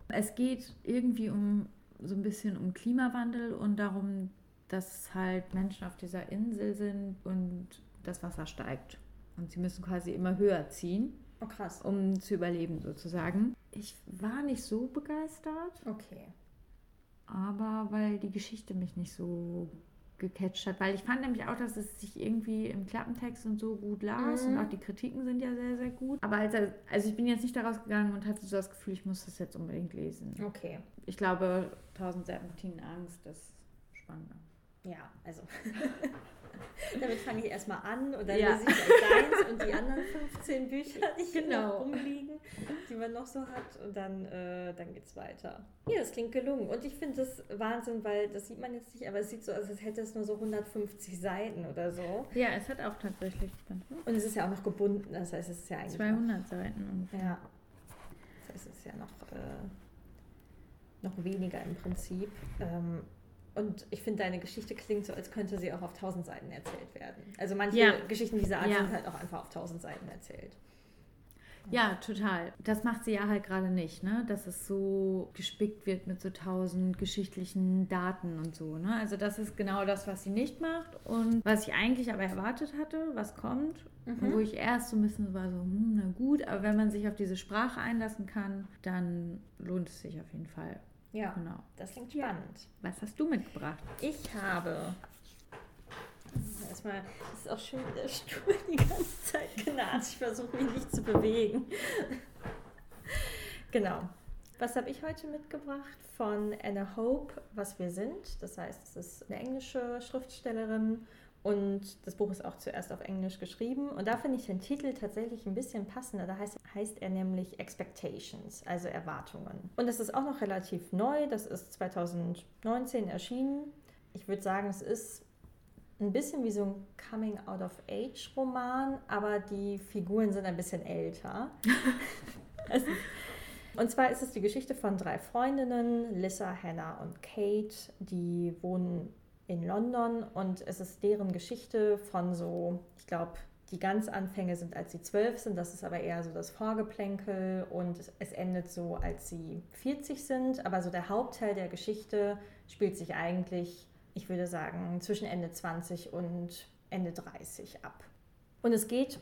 Es geht irgendwie um so ein bisschen um Klimawandel und darum, dass halt Menschen auf dieser Insel sind und das Wasser steigt. Und sie müssen quasi immer höher ziehen, Oh, krass. um zu überleben sozusagen. Ich war nicht so begeistert, Okay. aber weil die Geschichte mich nicht so gecatcht hat. Weil ich fand nämlich auch, dass es sich irgendwie im Klappentext und so gut las Mhm. und auch die Kritiken sind ja sehr, sehr gut. Aber als, er- also ich bin jetzt nicht daraus gegangen und hatte so das Gefühl, ich muss das jetzt unbedingt lesen. Okay. Ich glaube, 1000 Serpentinen Angst ist spannender. Ja, also. [LAUGHS] [LAUGHS] Damit fange ich erstmal an und dann Ja. lese ich deins und die anderen 15 Bücher, die hier Genau. noch rumliegen, die man noch so hat. Und dann, äh, dann geht's weiter. Ja, das klingt gelungen. Und ich finde das Wahnsinn, weil das sieht man jetzt nicht, aber es sieht so aus, als hätte es nur so 150 Seiten oder so. Ja, es hat auch tatsächlich Und es ist ja auch noch gebunden, das heißt, es ist ja eigentlich. 200 Seiten ungefähr. ja. Das heißt, es ist ja noch, äh, noch weniger im Prinzip. Ähm, und ich finde, deine Geschichte klingt so, als könnte sie auch auf 1000 Seiten erzählt werden. Also manche Ja. Geschichten dieser Art Ja. sind halt auch einfach auf 1000 Seiten erzählt. Ja, total. Das macht sie ja halt gerade nicht, ne? Dass es so gespickt wird mit so tausend geschichtlichen Daten und so, ne? Also das ist genau das, was sie nicht macht und was ich eigentlich aber erwartet hatte, was kommt. Und wo ich erst so ein bisschen war so, hm, na gut, aber wenn man sich auf diese Sprache einlassen kann, dann lohnt es sich auf jeden Fall. Ja, Genau. das klingt Ja. spannend. Was hast du mitgebracht? Ich habe. Erstmal, es ist auch schön, der Stuhl die ganze Zeit knatscht. Ich versuche mich nicht zu bewegen. genau. Was habe ich heute mitgebracht? Von Anna Hope, Was wir sind. Das heißt, es ist eine englische Schriftstellerin und das Buch ist auch zuerst auf Englisch geschrieben. Und da finde ich den Titel tatsächlich ein bisschen passender. Da heißt, heißt er nämlich Expectations, also Erwartungen. Und das ist auch noch relativ neu. Das ist 2019 erschienen. Ich würde sagen, es ist ein bisschen wie so ein Coming-out-of-Age-Roman, aber die Figuren sind ein bisschen älter. [LAUGHS] Und zwar ist es die Geschichte von drei Freundinnen, Lissa, Hannah und Kate, die wohnen in London und es ist deren Geschichte von so, ich glaube, die ganz Anfänge sind, als sie zwölf sind, das ist aber eher so das Vorgeplänkel und es, endet so, als sie 40 sind, aber so der Hauptteil der Geschichte spielt sich eigentlich, ich würde sagen, zwischen Ende 20 und Ende 30 ab. Und es geht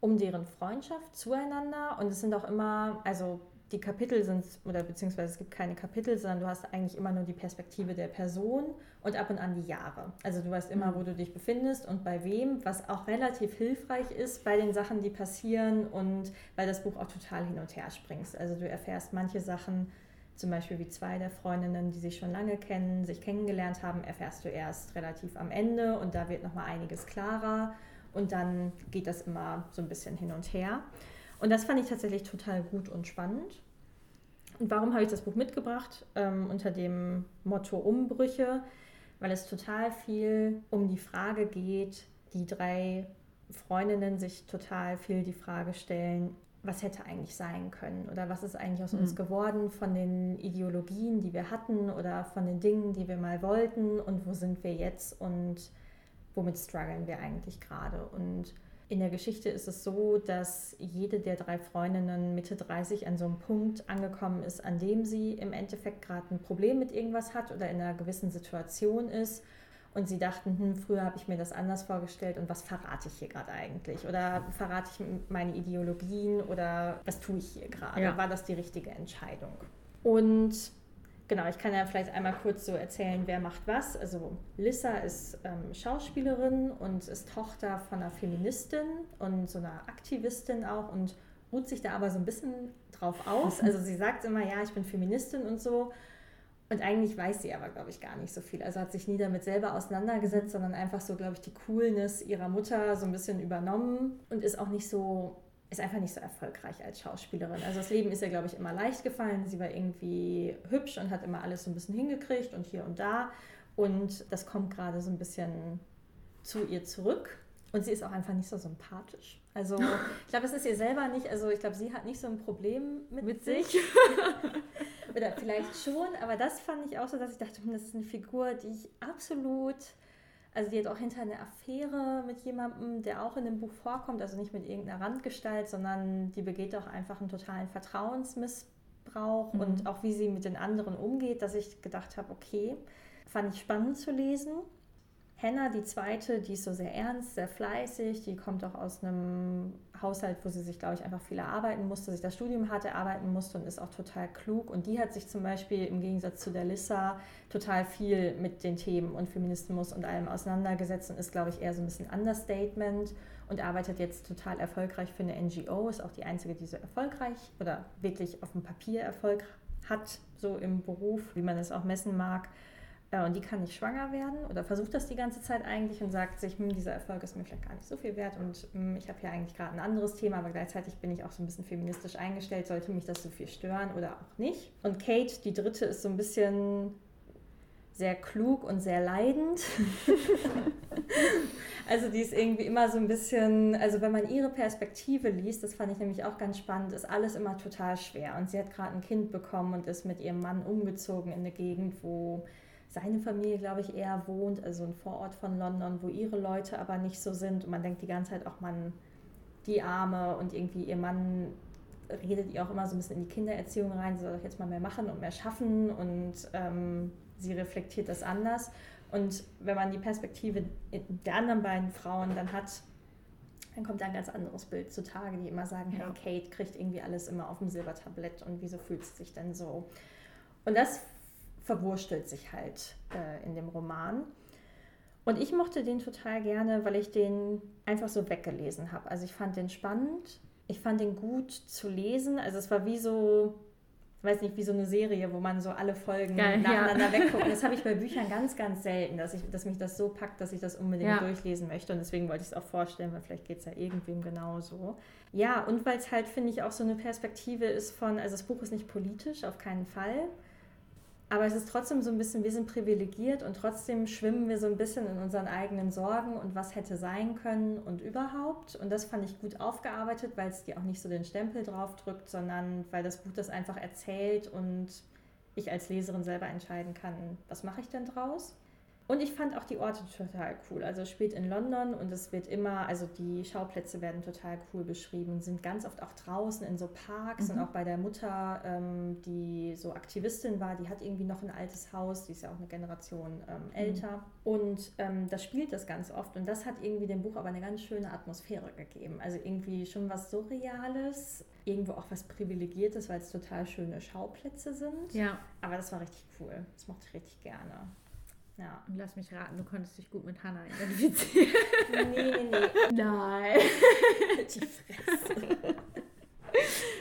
um deren Freundschaft zueinander und es sind auch immer, also die Kapitel sind, oder beziehungsweise es gibt keine Kapitel, sondern du hast eigentlich immer nur die Perspektive der Person und ab und an die Jahre. Also du weißt immer, Mhm. wo du dich befindest und bei wem, was auch relativ hilfreich ist bei den Sachen, die passieren und weil das Buch auch total hin und her springst. Also du erfährst manche Sachen, zum Beispiel wie zwei der Freundinnen, die sich schon lange kennen, sich kennengelernt haben, erfährst du erst relativ am Ende und da wird nochmal einiges klarer und dann geht das immer so ein bisschen hin und her. Und das fand ich tatsächlich total gut und spannend. Und warum habe ich das Buch mitgebracht? Ähm, unter dem Motto Umbrüche, weil es total viel um die Frage geht, die drei Freundinnen sich total viel die Frage stellen, was hätte eigentlich sein können oder was ist eigentlich aus uns Mhm. geworden von den Ideologien, die wir hatten oder von den Dingen, die wir mal wollten und wo sind wir jetzt und womit strugglen wir eigentlich gerade. Und In der Geschichte ist es so, dass jede der drei Freundinnen Mitte 30 an so einem Punkt angekommen ist, an dem sie im Endeffekt gerade ein Problem mit irgendwas hat oder in einer gewissen Situation ist. Und sie dachten, hm, früher habe ich mir das anders vorgestellt und was verrate ich hier gerade eigentlich? Oder verrate ich meine Ideologien oder was tue ich hier gerade? Ja. War das die richtige Entscheidung? Und Genau, ich kann ja vielleicht einmal kurz so erzählen, wer macht was. Also Lissa ist ähm, Schauspielerin und ist Tochter von einer Feministin und so einer Aktivistin auch und ruht sich da aber so ein bisschen drauf aus. [LAUGHS] Also sie sagt immer, ja, ich bin Feministin und so. Und eigentlich weiß sie aber, glaube ich, gar nicht so viel. Also hat sich nie damit selber auseinandergesetzt, sondern einfach so, glaube ich, die Coolness ihrer Mutter so ein bisschen übernommen und ist auch nicht so ist einfach nicht so erfolgreich als Schauspielerin. Also das Leben ist ihr, glaube ich, immer leicht gefallen. Sie war irgendwie hübsch und hat immer alles so ein bisschen hingekriegt und hier und da. Und das kommt gerade so ein bisschen zu ihr zurück. Und sie ist auch einfach nicht so sympathisch. Also [LAUGHS] ich glaube, es ist ihr selber nicht, also ich glaube, sie hat nicht so ein Problem mit, mit sich. [LAUGHS] Oder vielleicht schon, aber das fand ich auch so, dass ich dachte, hm, das ist eine Figur, die ich absolut also die hat auch hinter eine Affäre mit jemandem, der auch in dem Buch vorkommt, also nicht mit irgendeiner Randgestalt, sondern die begeht auch einfach einen totalen Vertrauensmissbrauch mhm. und auch wie sie mit den anderen umgeht, dass ich gedacht habe, okay, fand ich spannend zu lesen. Henna, die zweite, die ist so sehr ernst, sehr fleißig, die kommt auch aus einem Haushalt, wo sie sich, glaube ich, einfach viel erarbeiten musste, sich das Studium hart erarbeiten musste und ist auch total klug. Und die hat sich zum Beispiel im Gegensatz zu der Lissa total viel mit den Themen und Feminismus und allem auseinandergesetzt und ist, glaube ich, eher so ein bisschen Understatement und arbeitet jetzt total erfolgreich für eine NGO, ist auch die einzige, die so erfolgreich oder wirklich auf dem Papier Erfolg hat, so im Beruf, wie man es auch messen mag. Und die kann nicht schwanger werden oder versucht das die ganze Zeit eigentlich und sagt sich, hm, dieser Erfolg ist mir vielleicht gar nicht so viel wert und hm, ich habe hier eigentlich gerade ein anderes Thema, aber gleichzeitig bin ich auch so ein bisschen feministisch eingestellt, sollte mich das so viel stören oder auch nicht. Und Kate, die dritte, ist so ein bisschen sehr klug und sehr leidend. [LAUGHS] also die ist irgendwie immer so ein bisschen, also wenn man ihre Perspektive liest, das fand ich nämlich auch ganz spannend, ist alles immer total schwer. Und sie hat gerade ein Kind bekommen und ist mit ihrem Mann umgezogen in eine Gegend, wo seine Familie, glaube ich, eher wohnt, also ein Vorort von London, wo ihre Leute aber nicht so sind. Und man denkt die ganze Zeit auch, man, die Arme und irgendwie ihr Mann redet ihr auch immer so ein bisschen in die Kindererziehung rein, sie soll doch jetzt mal mehr machen und mehr schaffen und ähm, sie reflektiert das anders. Und wenn man die Perspektive der anderen beiden Frauen dann hat, dann kommt da ein ganz anderes Bild zutage, die immer sagen, ja. hey, Kate kriegt irgendwie alles immer auf dem Silbertablett und wieso fühlt es sich denn so? Und das verwurstelt sich halt äh, in dem Roman. Und ich mochte den total gerne, weil ich den einfach so weggelesen habe. Also ich fand den spannend, ich fand den gut zu lesen. Also es war wie so, ich weiß nicht, wie so eine Serie, wo man so alle Folgen Geil, nacheinander [LAUGHS] ja. wegguckt. Das habe ich bei Büchern ganz, ganz selten, dass, ich, dass mich das so packt, dass ich das unbedingt ja. durchlesen möchte. Und deswegen wollte ich es auch vorstellen, weil vielleicht geht es ja irgendwem genauso. Ja, und weil es halt, finde ich, auch so eine Perspektive ist von, also das Buch ist nicht politisch, auf keinen Fall. Aber es ist trotzdem so ein bisschen, wir sind privilegiert und trotzdem schwimmen wir so ein bisschen in unseren eigenen Sorgen und was hätte sein können und überhaupt. Und das fand ich gut aufgearbeitet, weil es dir auch nicht so den Stempel drauf drückt, sondern weil das Buch das einfach erzählt und ich als Leserin selber entscheiden kann, was mache ich denn draus. Und ich fand auch die Orte total cool. Also spielt in London und es wird immer, also die Schauplätze werden total cool beschrieben, sind ganz oft auch draußen in so Parks mhm. und auch bei der Mutter, ähm, die so Aktivistin war, die hat irgendwie noch ein altes Haus, die ist ja auch eine Generation ähm, mhm. älter. Mhm. Und ähm, das spielt das ganz oft und das hat irgendwie dem Buch aber eine ganz schöne Atmosphäre gegeben. Also irgendwie schon was Surreales, irgendwo auch was Privilegiertes, weil es total schöne Schauplätze sind. Ja. Aber das war richtig cool. Das mochte ich richtig gerne. Ja. Und lass mich raten, du konntest dich gut mit Hannah identifizieren. nee, nee, nee. Nein. [LAUGHS] Die Fresse.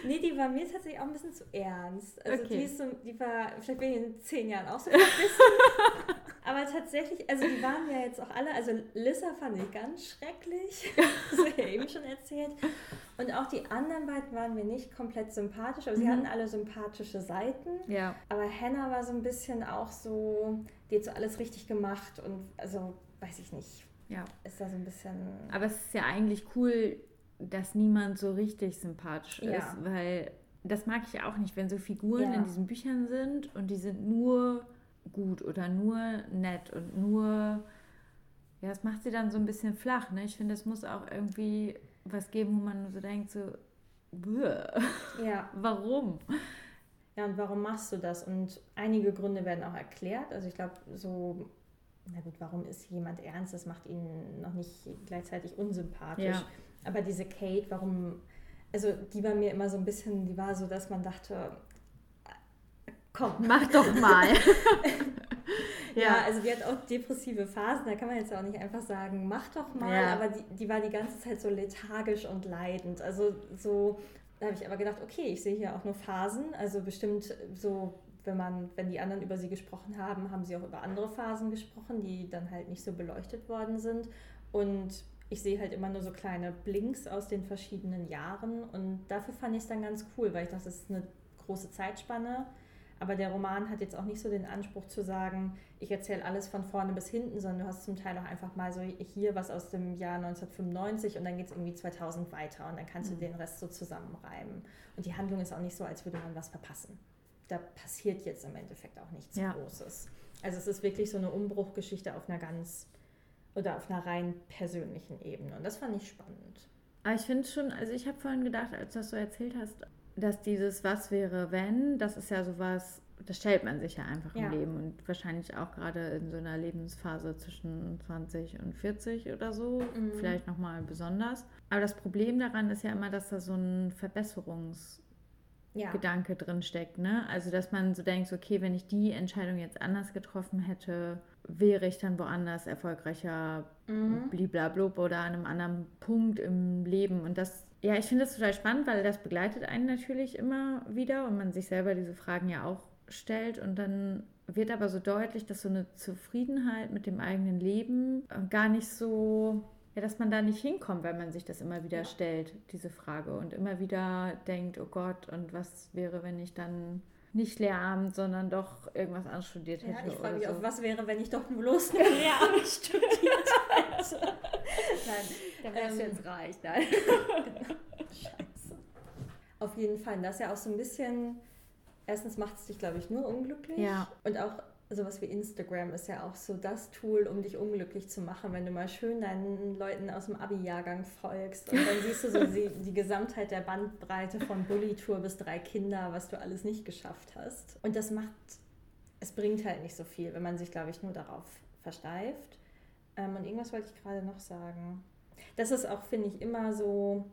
Nee, die war mir tatsächlich auch ein bisschen zu ernst. Also okay. die, ist so, die war, vielleicht bin ich in zehn Jahren auch so ein bisschen. Aber tatsächlich, also die waren ja jetzt auch alle, also Lissa fand ich ganz schrecklich, [LAUGHS] das habe ich ja eben schon erzählt. Und auch die anderen beiden waren mir nicht komplett sympathisch, aber mhm. sie hatten alle sympathische Seiten. Ja. Aber Hannah war so ein bisschen auch so, die hat so alles richtig gemacht und also weiß ich nicht. Ja. Ist da so ein bisschen. Aber es ist ja eigentlich cool, dass niemand so richtig sympathisch ja. ist, weil das mag ich auch nicht, wenn so Figuren ja. in diesen Büchern sind und die sind nur gut oder nur nett und nur ja, das macht sie dann so ein bisschen flach. Ne? Ich finde, es muss auch irgendwie was geben, wo man so denkt, so, ja. [LAUGHS] warum? Ja, und warum machst du das? Und einige Gründe werden auch erklärt. Also ich glaube, so, na gut, warum ist jemand ernst? Das macht ihn noch nicht gleichzeitig unsympathisch. Ja. Aber diese Kate, warum, also die war mir immer so ein bisschen, die war so, dass man dachte, komm. Mach doch mal. [LAUGHS] ja. ja. also die hat auch depressive Phasen, da kann man jetzt auch nicht einfach sagen, mach doch mal, ja. aber die, die war die ganze Zeit so lethargisch und leidend. Also so, da habe ich aber gedacht, okay, ich sehe hier auch nur Phasen, also bestimmt so, wenn man, wenn die anderen über sie gesprochen haben, haben sie auch über andere Phasen gesprochen, die dann halt nicht so beleuchtet worden sind. Und ich sehe halt immer nur so kleine Blinks aus den verschiedenen Jahren. Und dafür fand ich es dann ganz cool, weil ich dachte, das ist eine große Zeitspanne aber der Roman hat jetzt auch nicht so den Anspruch zu sagen, ich erzähle alles von vorne bis hinten, sondern du hast zum Teil auch einfach mal so hier was aus dem Jahr 1995 und dann geht es irgendwie 2000 weiter und dann kannst mhm. du den Rest so zusammenreiben. Und die Handlung ist auch nicht so, als würde man was verpassen. Da passiert jetzt im Endeffekt auch nichts ja. Großes. Also es ist wirklich so eine Umbruchgeschichte auf einer ganz oder auf einer rein persönlichen Ebene. Und das fand ich spannend. Aber ich finde schon, also ich habe vorhin gedacht, als du das so erzählt hast, dass dieses Was wäre, wenn, das ist ja sowas, das stellt man sich ja einfach ja. im Leben und wahrscheinlich auch gerade in so einer Lebensphase zwischen 20 und 40 oder so, mhm. vielleicht nochmal besonders. Aber das Problem daran ist ja immer, dass da so ein Verbesserungs- ja. Drin steckt. Ne? Also, dass man so denkt, okay, wenn ich die Entscheidung jetzt anders getroffen hätte, wäre ich dann woanders erfolgreicher, mhm. bliblablub oder an einem anderen Punkt im Leben. Und das ja, ich finde das total spannend, weil das begleitet einen natürlich immer wieder und man sich selber diese Fragen ja auch stellt. Und dann wird aber so deutlich, dass so eine Zufriedenheit mit dem eigenen Leben äh, gar nicht so, ja, dass man da nicht hinkommt, weil man sich das immer wieder stellt, diese Frage. Und immer wieder denkt, oh Gott, und was wäre, wenn ich dann nicht Lehramt, sondern doch irgendwas anderes studiert hätte. Ja, ich frage mich so. auch, was wäre, wenn ich doch bloß [LAUGHS] Lehramt studiert hätte. Nein, dann wärst ähm, jetzt reich. Nein. Scheiße. Auf jeden Fall. Das ist ja auch so ein bisschen, erstens macht es dich, glaube ich, nur unglücklich. Ja. Und auch sowas wie Instagram ist ja auch so das Tool, um dich unglücklich zu machen, wenn du mal schön deinen Leuten aus dem Abi-Jahrgang folgst und dann siehst du so die, [LAUGHS] die Gesamtheit der Bandbreite von Bully-Tour bis drei Kinder, was du alles nicht geschafft hast. Und das macht, es bringt halt nicht so viel, wenn man sich, glaube ich, nur darauf versteift. Ähm, und irgendwas wollte ich gerade noch sagen. Das ist auch, finde ich, immer so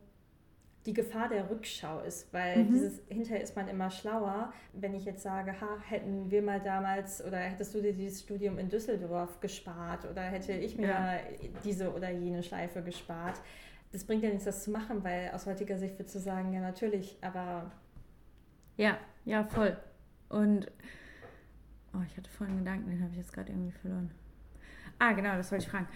die Gefahr der Rückschau ist, weil mhm. dieses hinterher ist man immer schlauer. Wenn ich jetzt sage, ha, hätten wir mal damals oder hättest du dir dieses Studium in Düsseldorf gespart oder hätte ich mir ja. diese oder jene Schleife gespart. Das bringt ja nichts, das zu machen, weil aus heutiger Sicht wird zu sagen, ja natürlich, aber ja, ja voll. Und oh, ich hatte vorhin einen Gedanken, den habe ich jetzt gerade irgendwie verloren. Ah, genau, das wollte ich fragen.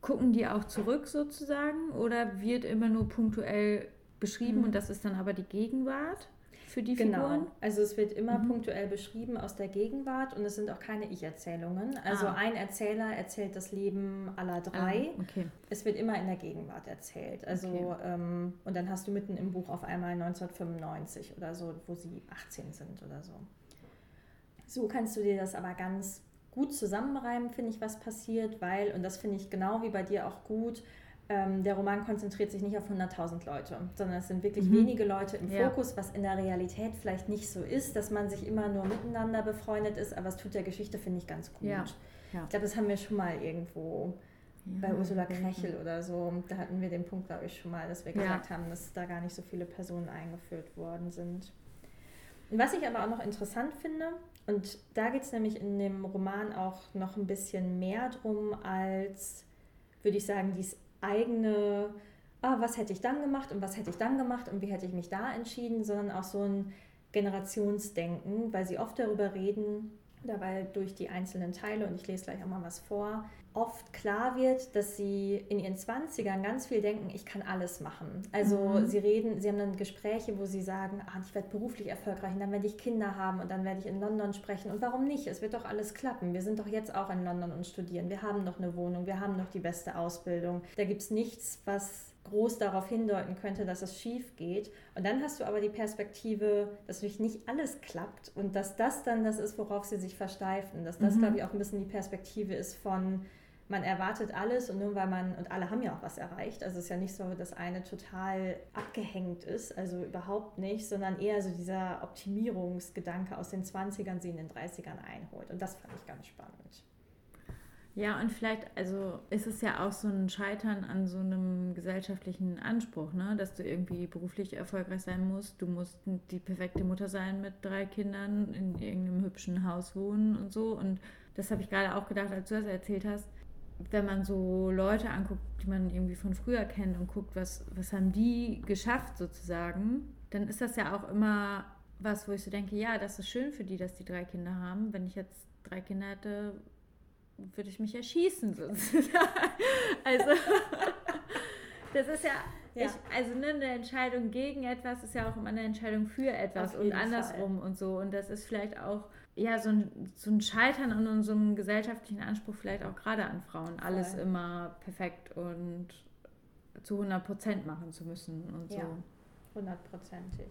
Gucken die auch zurück sozusagen oder wird immer nur punktuell beschrieben mhm. und das ist dann aber die Gegenwart für die genau. Figuren? Also es wird immer mhm. punktuell beschrieben aus der Gegenwart und es sind auch keine Ich-Erzählungen. Also ah. ein Erzähler erzählt das Leben aller drei. Ah, okay. Es wird immer in der Gegenwart erzählt. Also okay. ähm, und dann hast du mitten im Buch auf einmal 1995 oder so, wo sie 18 sind oder so. So kannst du dir das aber ganz gut zusammenreimen, finde ich, was passiert, weil, und das finde ich genau wie bei dir auch gut, ähm, der Roman konzentriert sich nicht auf 100.000 Leute, sondern es sind wirklich mhm. wenige Leute im ja. Fokus, was in der Realität vielleicht nicht so ist, dass man sich immer nur miteinander befreundet ist, aber es tut der Geschichte, finde ich, ganz gut. Ja. Ja. Ich glaube, das haben wir schon mal irgendwo bei Ursula Krechel oder so. Da hatten wir den Punkt, glaube ich, schon mal, dass wir gesagt haben, dass da gar nicht so viele Personen eingeführt worden sind. Und was ich aber auch noch interessant finde, und da geht es nämlich in dem Roman auch noch ein bisschen mehr drum als, würde ich sagen, dies eigene, ah, was hätte ich dann gemacht und was hätte ich dann gemacht und wie hätte ich mich da entschieden, sondern auch so ein Generationsdenken, weil sie oft darüber reden, dabei durch die einzelnen Teile, und ich lese gleich auch mal was vor, oft klar wird, dass sie in ihren 20ern ganz viel denken, ich kann alles machen. Also mhm. sie reden, sie haben dann Gespräche, wo sie sagen, ah, ich werde beruflich erfolgreich und dann werde ich Kinder haben und dann werde ich in London sprechen. Und warum nicht? Es wird doch alles klappen. Wir sind doch jetzt auch in London und studieren. Wir haben noch eine Wohnung, wir haben noch die beste Ausbildung. Da gibt es nichts, was groß darauf hindeuten könnte, dass es schief geht. Und dann hast du aber die Perspektive, dass natürlich nicht alles klappt und dass das dann das ist, worauf sie sich versteifen. Dass das, mhm. glaube ich, auch ein bisschen die Perspektive ist von, man erwartet alles und nur weil man, und alle haben ja auch was erreicht, also es ist ja nicht so, dass eine total abgehängt ist, also überhaupt nicht, sondern eher so dieser Optimierungsgedanke aus den 20ern sie in den 30ern einholt. Und das fand ich ganz spannend. Ja, und vielleicht, also ist es ja auch so ein Scheitern an so einem gesellschaftlichen Anspruch, ne? dass du irgendwie beruflich erfolgreich sein musst. Du musst die perfekte Mutter sein mit drei Kindern, in irgendeinem hübschen Haus wohnen und so. Und das habe ich gerade auch gedacht, als du das erzählt hast. Wenn man so Leute anguckt, die man irgendwie von früher kennt und guckt, was, was haben die geschafft sozusagen, dann ist das ja auch immer was, wo ich so denke, ja, das ist schön für die, dass die drei Kinder haben. Wenn ich jetzt drei Kinder hätte, würde ich mich erschießen sozusagen. [LAUGHS] Also [LAUGHS] das ist ja, ja. Ich, also ne, eine Entscheidung gegen etwas ist ja auch immer eine Entscheidung für etwas und andersrum Fall. und so. Und das ist vielleicht auch ja so ein, so ein Scheitern an so einem gesellschaftlichen Anspruch vielleicht auch gerade an Frauen, alles Voll. immer perfekt und zu 100 Prozent machen zu müssen und so. Ja, hundertprozentig.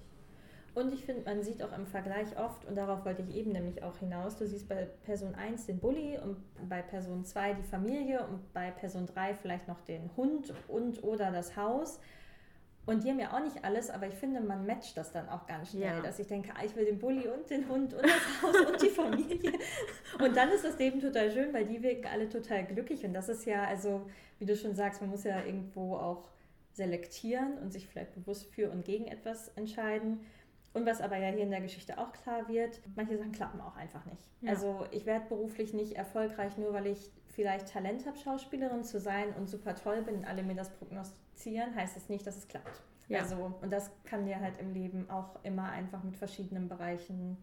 Und ich finde, man sieht auch im Vergleich oft, und darauf wollte ich eben nämlich auch hinaus, du siehst bei Person 1 den Bully und bei Person 2 die Familie und bei Person 3 vielleicht noch den Hund und oder das Haus. Und die haben ja auch nicht alles, aber ich finde, man matcht das dann auch ganz schnell, ja. dass ich denke, ah, ich will den Bulli und den Hund und das Haus und die Familie. [LAUGHS] Und dann ist das Leben total schön, weil die wirken alle total glücklich. Und das ist ja, also, wie du schon sagst, man muss ja irgendwo auch selektieren und sich vielleicht bewusst für und gegen etwas entscheiden. Und was aber ja hier in der Geschichte auch klar wird, manche Sachen klappen auch einfach nicht. Ja. Also ich werde beruflich nicht erfolgreich, nur weil ich vielleicht Talent habe, Schauspielerin zu sein und super toll bin und alle mir das prognostizieren, heißt es das nicht, dass es klappt. Ja. Also, und das kann dir halt im Leben auch immer einfach mit verschiedenen Bereichen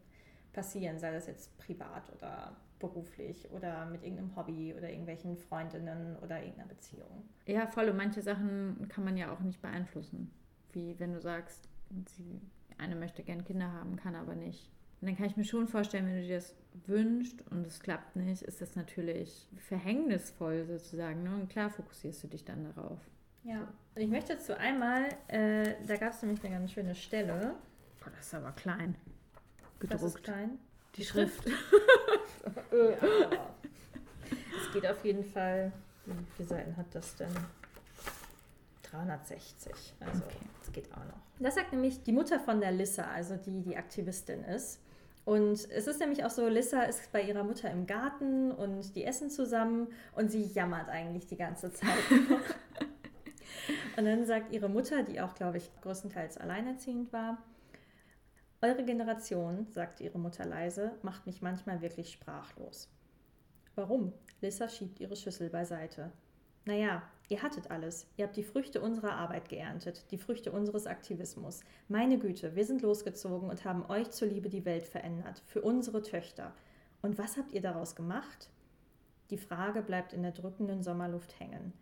passieren, sei das jetzt privat oder beruflich oder mit irgendeinem Hobby oder irgendwelchen Freundinnen oder irgendeiner Beziehung. Ja, voll. Und manche Sachen kann man ja auch nicht beeinflussen. Wie wenn du sagst, sie eine möchte gern Kinder haben, kann aber nicht. Und dann kann ich mir schon vorstellen, wenn du dir das wünschst und es klappt nicht, ist das natürlich verhängnisvoll sozusagen. Ne? Und klar fokussierst du dich dann darauf. Ja. Und ich möchte dazu einmal, äh, da gab es nämlich eine ganz schöne Stelle. Boah, das ist aber klein. Gedruckt. Das ist klein. Die, Die Schrift. Schrift. [LAUGHS] ja. Es geht auf jeden Fall. Wie viele Seiten hat das denn? 360. Also okay. das geht auch noch. Das sagt nämlich die Mutter von der Lissa, also die die Aktivistin ist. Und es ist nämlich auch so, Lissa ist bei ihrer Mutter im Garten und die essen zusammen und sie jammert eigentlich die ganze Zeit. [LAUGHS] und dann sagt ihre Mutter, die auch, glaube ich, größtenteils alleinerziehend war, Eure Generation, sagt ihre Mutter leise, macht mich manchmal wirklich sprachlos. Warum? Lissa schiebt ihre Schüssel beiseite. Naja, ihr hattet alles. Ihr habt die Früchte unserer Arbeit geerntet, die Früchte unseres Aktivismus. Meine Güte, wir sind losgezogen und haben euch zuliebe die Welt verändert, für unsere Töchter. Und was habt ihr daraus gemacht? Die Frage bleibt in der drückenden Sommerluft hängen.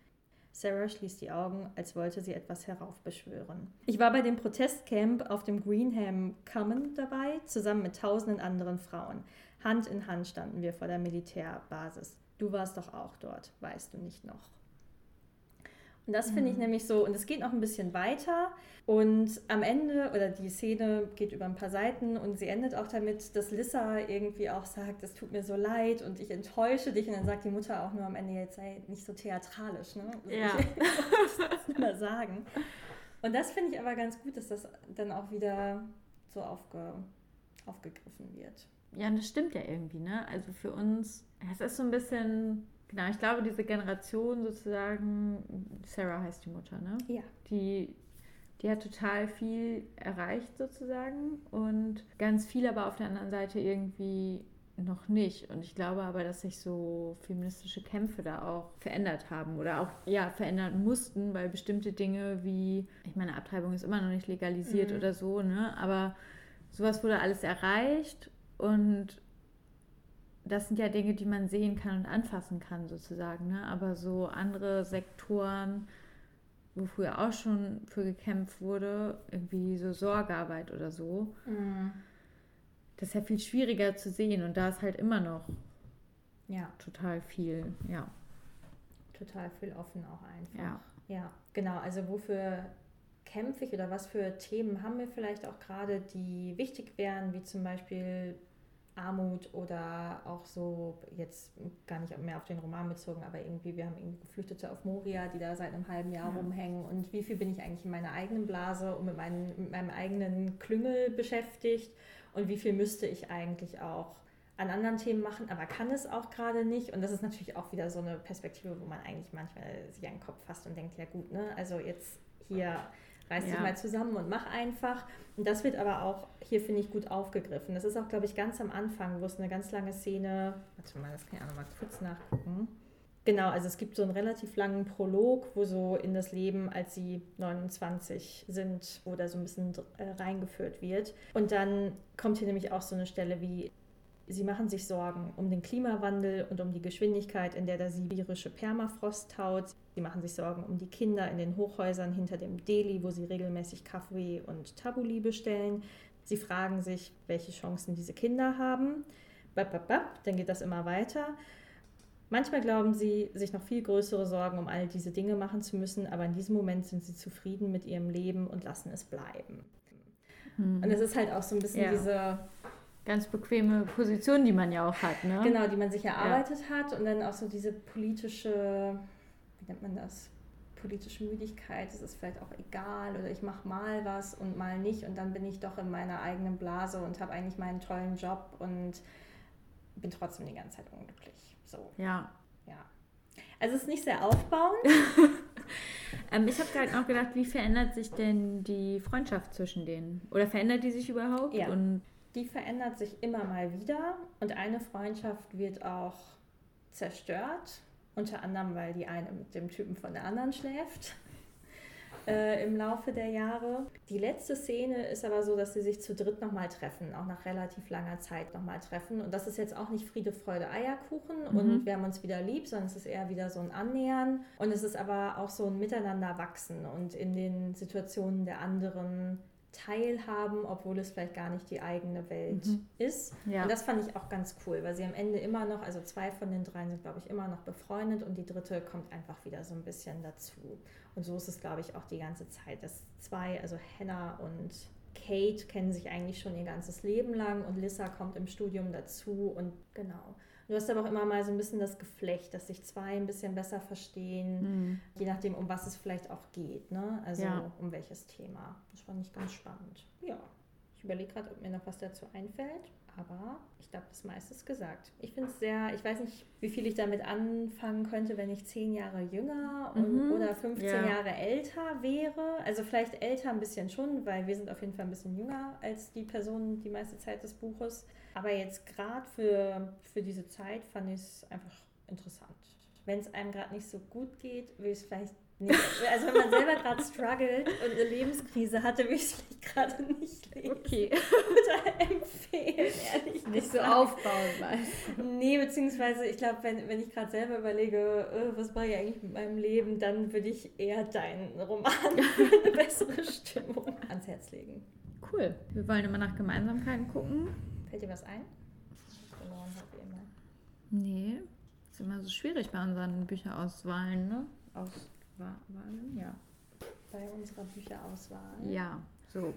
Sarah schließt die Augen, als wollte sie etwas heraufbeschwören. Ich war bei dem Protestcamp auf dem Greenham Common dabei, zusammen mit tausenden anderen Frauen. Hand in Hand standen wir vor der Militärbasis. Du warst doch auch dort, weißt du nicht noch. Und das finde ich mhm. nämlich so, und es geht noch ein bisschen weiter. Und am Ende, oder die Szene geht über ein paar Seiten und sie endet auch damit, dass Lissa irgendwie auch sagt, es tut mir so leid und ich enttäusche dich. Und dann sagt die Mutter auch nur am Ende, jetzt sei nicht so theatralisch. Ne? Also ja. [LAUGHS] Ich muss das mal sagen. Und das finde ich aber ganz gut, dass das dann auch wieder so aufge, aufgegriffen wird. Ja, und das stimmt ja irgendwie, ne? Also für uns, es ist so ein bisschen Genau, ich glaube, diese Generation sozusagen, Sarah heißt die Mutter, ne? Ja. Die, die hat total viel erreicht sozusagen und ganz viel aber auf der anderen Seite irgendwie noch nicht. Und ich glaube aber, dass sich so feministische Kämpfe da auch verändert haben oder auch ja verändern mussten, weil bestimmte Dinge wie, ich meine, Abtreibung ist immer noch nicht legalisiert mhm. oder so, ne? Aber sowas wurde alles erreicht und das sind ja Dinge, die man sehen kann und anfassen kann, sozusagen. Ne? Aber so andere Sektoren, wo früher auch schon für gekämpft wurde, irgendwie so Sorgearbeit oder so, mhm. das ist ja viel schwieriger zu sehen und da ist halt immer noch ja. total viel, ja. Total viel offen auch einfach. Ja. Ja, genau. Also wofür kämpfe ich oder was für Themen haben wir vielleicht auch gerade, die wichtig wären, wie zum Beispiel Armut oder auch so, jetzt gar nicht mehr auf den Roman bezogen, aber irgendwie, wir haben irgendwie Geflüchtete auf Moria, die da seit einem halben Jahr ja. rumhängen und wie viel bin ich eigentlich in meiner eigenen Blase und mit, meinen, mit meinem eigenen Klüngel beschäftigt und wie viel müsste ich eigentlich auch an anderen Themen machen, aber kann es auch gerade nicht. Und das ist natürlich auch wieder so eine Perspektive, wo man eigentlich manchmal sich an den Kopf fasst und denkt, ja gut, ne, also jetzt hier reiß dich mal zusammen und mach einfach. Und das wird aber auch hier, finde ich, gut aufgegriffen. Das ist auch, glaube ich, ganz am Anfang, wo es eine ganz lange Szene, warte mal, das kann ich auch nochmal kurz nachgucken. Genau, also es gibt so einen relativ langen Prolog, wo so in das Leben, als sie 29 sind, wo da so ein bisschen äh, reingeführt wird. Und dann kommt hier nämlich auch so eine Stelle wie Sie machen sich Sorgen um den Klimawandel und um die Geschwindigkeit, in der der sibirische Permafrost taut. Sie machen sich Sorgen um die Kinder in den Hochhäusern hinter dem Delhi, wo sie regelmäßig Kaffee und Tabuli bestellen. Sie fragen sich, welche Chancen diese Kinder haben. Dann geht das immer weiter. Manchmal glauben sie, sich noch viel größere Sorgen um all diese Dinge machen zu müssen, aber in diesem Moment sind sie zufrieden mit ihrem Leben und lassen es bleiben. Hm. Und es ist halt auch so ein bisschen ja. diese ganz bequeme Position, die man ja auch hat. Ne? Genau, die man sich erarbeitet ja. hat und dann auch so diese politische, wie nennt man das? Politische Müdigkeit, es ist vielleicht auch egal oder ich mache mal was und mal nicht und dann bin ich doch in meiner eigenen Blase und habe eigentlich meinen tollen Job und bin trotzdem die ganze Zeit unglücklich. So. Ja. Ja. Also es ist nicht sehr aufbauend. [LAUGHS] [LAUGHS] ähm, ich habe gerade noch gedacht, wie verändert sich denn die Freundschaft zwischen denen? Oder verändert die sich überhaupt? Ja. Und die verändert sich immer mal wieder und eine Freundschaft wird auch zerstört, unter anderem, weil die eine mit dem Typen von der anderen schläft [LAUGHS] äh, im Laufe der Jahre. Die letzte Szene ist aber so, dass sie sich zu dritt nochmal treffen, auch nach relativ langer Zeit nochmal treffen. Und das ist jetzt auch nicht Friede, Freude, Eierkuchen mhm. und wir haben uns wieder lieb, sondern es ist eher wieder so ein Annähern. Und es ist aber auch so ein Miteinander wachsen und in den Situationen der anderen teilhaben, obwohl es vielleicht gar nicht die eigene Welt mhm. ist. Ja. Und das fand ich auch ganz cool, weil sie am Ende immer noch, also zwei von den dreien sind, glaube ich, immer noch befreundet und die dritte kommt einfach wieder so ein bisschen dazu. Und so ist es, glaube ich, auch die ganze Zeit, dass zwei, also Hannah und Kate kennen sich eigentlich schon ihr ganzes Leben lang und Lissa kommt im Studium dazu und genau. Du hast aber auch immer mal so ein bisschen das Geflecht, dass sich zwei ein bisschen besser verstehen, mhm. je nachdem, um was es vielleicht auch geht. Ne? Also ja. um welches Thema. Das fand ich ganz spannend. Ja, ich überlege gerade, ob mir noch was dazu einfällt. Aber ich glaube, das meiste ist gesagt. Ich finde es sehr, ich weiß nicht, wie viel ich damit anfangen könnte, wenn ich zehn Jahre jünger und, mhm. oder 15 ja. Jahre älter wäre. Also vielleicht älter ein bisschen schon, weil wir sind auf jeden Fall ein bisschen jünger als die Personen die meiste Zeit des Buches. Aber jetzt gerade für, für diese Zeit fand ich es einfach interessant. Wenn es einem gerade nicht so gut geht, will ich es vielleicht nicht. Also wenn man selber gerade struggelt und eine Lebenskrise hatte, will ich es vielleicht gerade nicht lesen. Okay. [LAUGHS] Oder empfehlen, ehrlich Nicht so aufbauen, weißt Nee, beziehungsweise ich glaube, wenn, wenn ich gerade selber überlege, oh, was mache ich eigentlich mit meinem Leben, dann würde ich eher deinen Roman [LAUGHS] für eine bessere Stimmung ans Herz legen. Cool. Wir wollen immer nach Gemeinsamkeiten gucken. Fällt dir was ein? Verloren habe immer. Nee, ist immer so schwierig bei unseren Bücherauswahlen, ne? Auswahlen, ja. Bei unserer Bücherauswahl. Ja, so.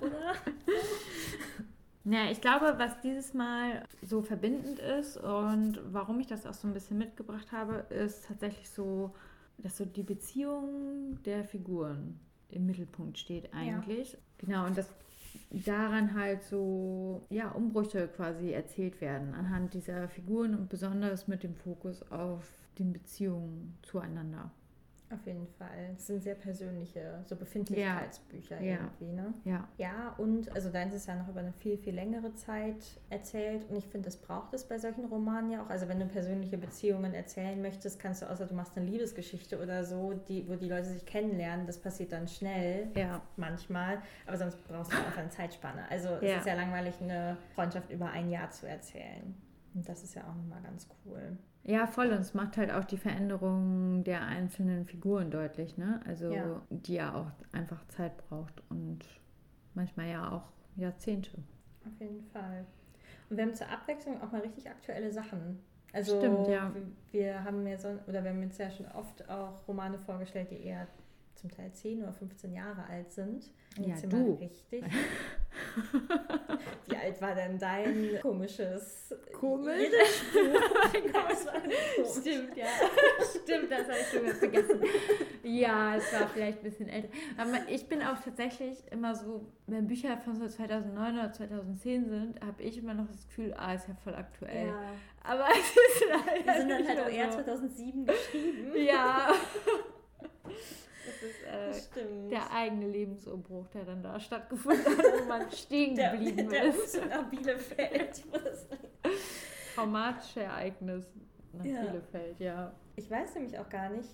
Oder? [LAUGHS] Ja, ich glaube, was dieses Mal so verbindend ist und warum ich das auch so ein bisschen mitgebracht habe, ist tatsächlich so, dass so die Beziehung der Figuren im Mittelpunkt steht eigentlich. Ja. Genau, und das daran halt so ja, Umbrüche quasi erzählt werden anhand dieser Figuren und besonders mit dem Fokus auf den Beziehungen zueinander. Auf jeden Fall. Es sind sehr persönliche, so Befindlichkeitsbücher ja. irgendwie, ne? Ja. Ja, und also deins ist ja noch über eine viel, viel längere Zeit erzählt und ich finde, das braucht es bei solchen Romanen ja auch. Also wenn du persönliche Beziehungen erzählen möchtest, kannst du, außer du machst eine Liebesgeschichte oder so, die, wo die Leute sich kennenlernen, das passiert dann schnell. Ja. Manchmal. Aber sonst brauchst du einfach eine Zeitspanne. Also ja. es ist ja langweilig, eine Freundschaft über ein Jahr zu erzählen. Und das ist ja auch nochmal ganz cool. Ja, voll. Und es macht halt auch die Veränderung der einzelnen Figuren deutlich, ne? Also ja. die ja auch einfach Zeit braucht und manchmal ja auch Jahrzehnte. Auf jeden Fall. Und wir haben zur Abwechslung auch mal richtig aktuelle Sachen. Also Stimmt, ja. wir haben ja so, oder wir haben jetzt ja schon oft auch Romane vorgestellt, die eher zum Teil 10 oder 15 Jahre alt sind. Und ja, du. richtig. [LAUGHS] Wie alt war denn dein komisches Komisch? [LAUGHS] mein Gott, Stimmt, ja. Stimmt, das habe ich sogar vergessen. Ja, es war vielleicht ein bisschen älter. Aber ich bin auch tatsächlich immer so, wenn Bücher von so 2009 oder 2010 sind, habe ich immer noch das Gefühl, ah, ist ja voll aktuell. Ja. Aber [LAUGHS] es ist leider Die sind dann halt auch eher so. 2007 geschrieben. Ja. [LAUGHS] Das ist äh, der eigene Lebensumbruch, der dann da stattgefunden hat, wo man [LAUGHS] stehen der, geblieben der ist. Umzug nach Bielefeld. Traumatische Ereignis nach Ja. Bielefeld, ja. Ich weiß nämlich auch gar nicht,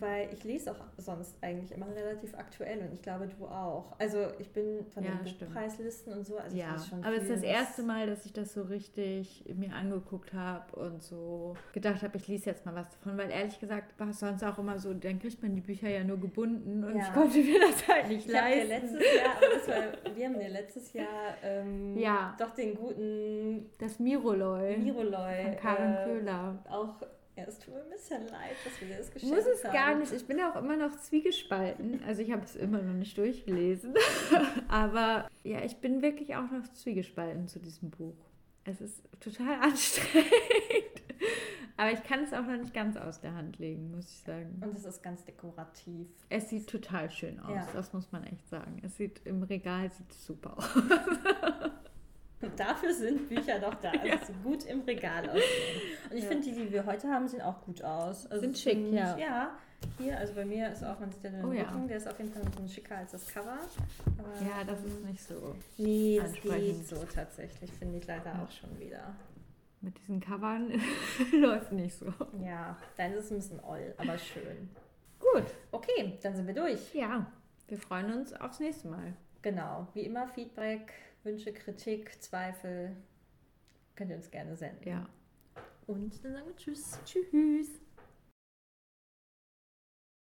weil ich lese auch sonst eigentlich immer relativ aktuell und ich glaube, du auch. Also ich bin von Ja, den stimmt. Buchpreislisten und so, also ich ja, weiß schon aber es ist das erste Mal, dass ich das so richtig mir angeguckt habe und so gedacht habe, ich lese jetzt mal was davon, weil ehrlich gesagt war es sonst auch immer so, dann kriegt man die Bücher ja nur gebunden und Ja. ich konnte mir das halt nicht Ich leisten. letztes Jahr, war, wir haben dir letztes Jahr ähm, Ja. doch den guten Das Miroloy Miroloy von Karin äh, Köhler. auch, ja, es tut mir ein bisschen leid, dass wir das Ich geschenkt muss es haben. gar nicht. Ich bin auch immer noch zwiegespalten. Also ich habe es immer noch nicht durchgelesen. [LAUGHS] Aber ja, ich bin wirklich auch noch zwiegespalten zu diesem Buch. Es ist total [LAUGHS] anstrengend. Aber ich kann es auch noch nicht ganz aus der Hand legen, muss ich sagen. Und es ist ganz dekorativ. Es sieht total schön aus, Ja. das muss man echt sagen. Es sieht im Regal sieht es super aus. [LAUGHS] Und dafür sind Bücher doch da, [LAUGHS] also Ja. gut im Regal aussehen. Und ich Ja. finde, die, die wir heute haben, sehen auch gut aus. Also Sind schick, ja. Ja, hier, also bei mir ist auch, man sieht ja den Oh ja. Rücken, der ist auf jeden Fall ein bisschen schicker als das Cover. Aber, Ja, das ähm, ist nicht so. Nee, das geht so tatsächlich, finde ich leider Ja. auch schon wieder. Mit diesen Covern [LAUGHS] läuft nicht so. Ja, dein ist ein bisschen oll, aber schön. Gut. Okay, dann sind wir durch. Ja, wir freuen uns aufs nächste Mal. Genau, wie immer Feedback, Wünsche, Kritik, Zweifel könnt ihr uns gerne senden. Ja. Und dann sagen wir Tschüss. Tschüss.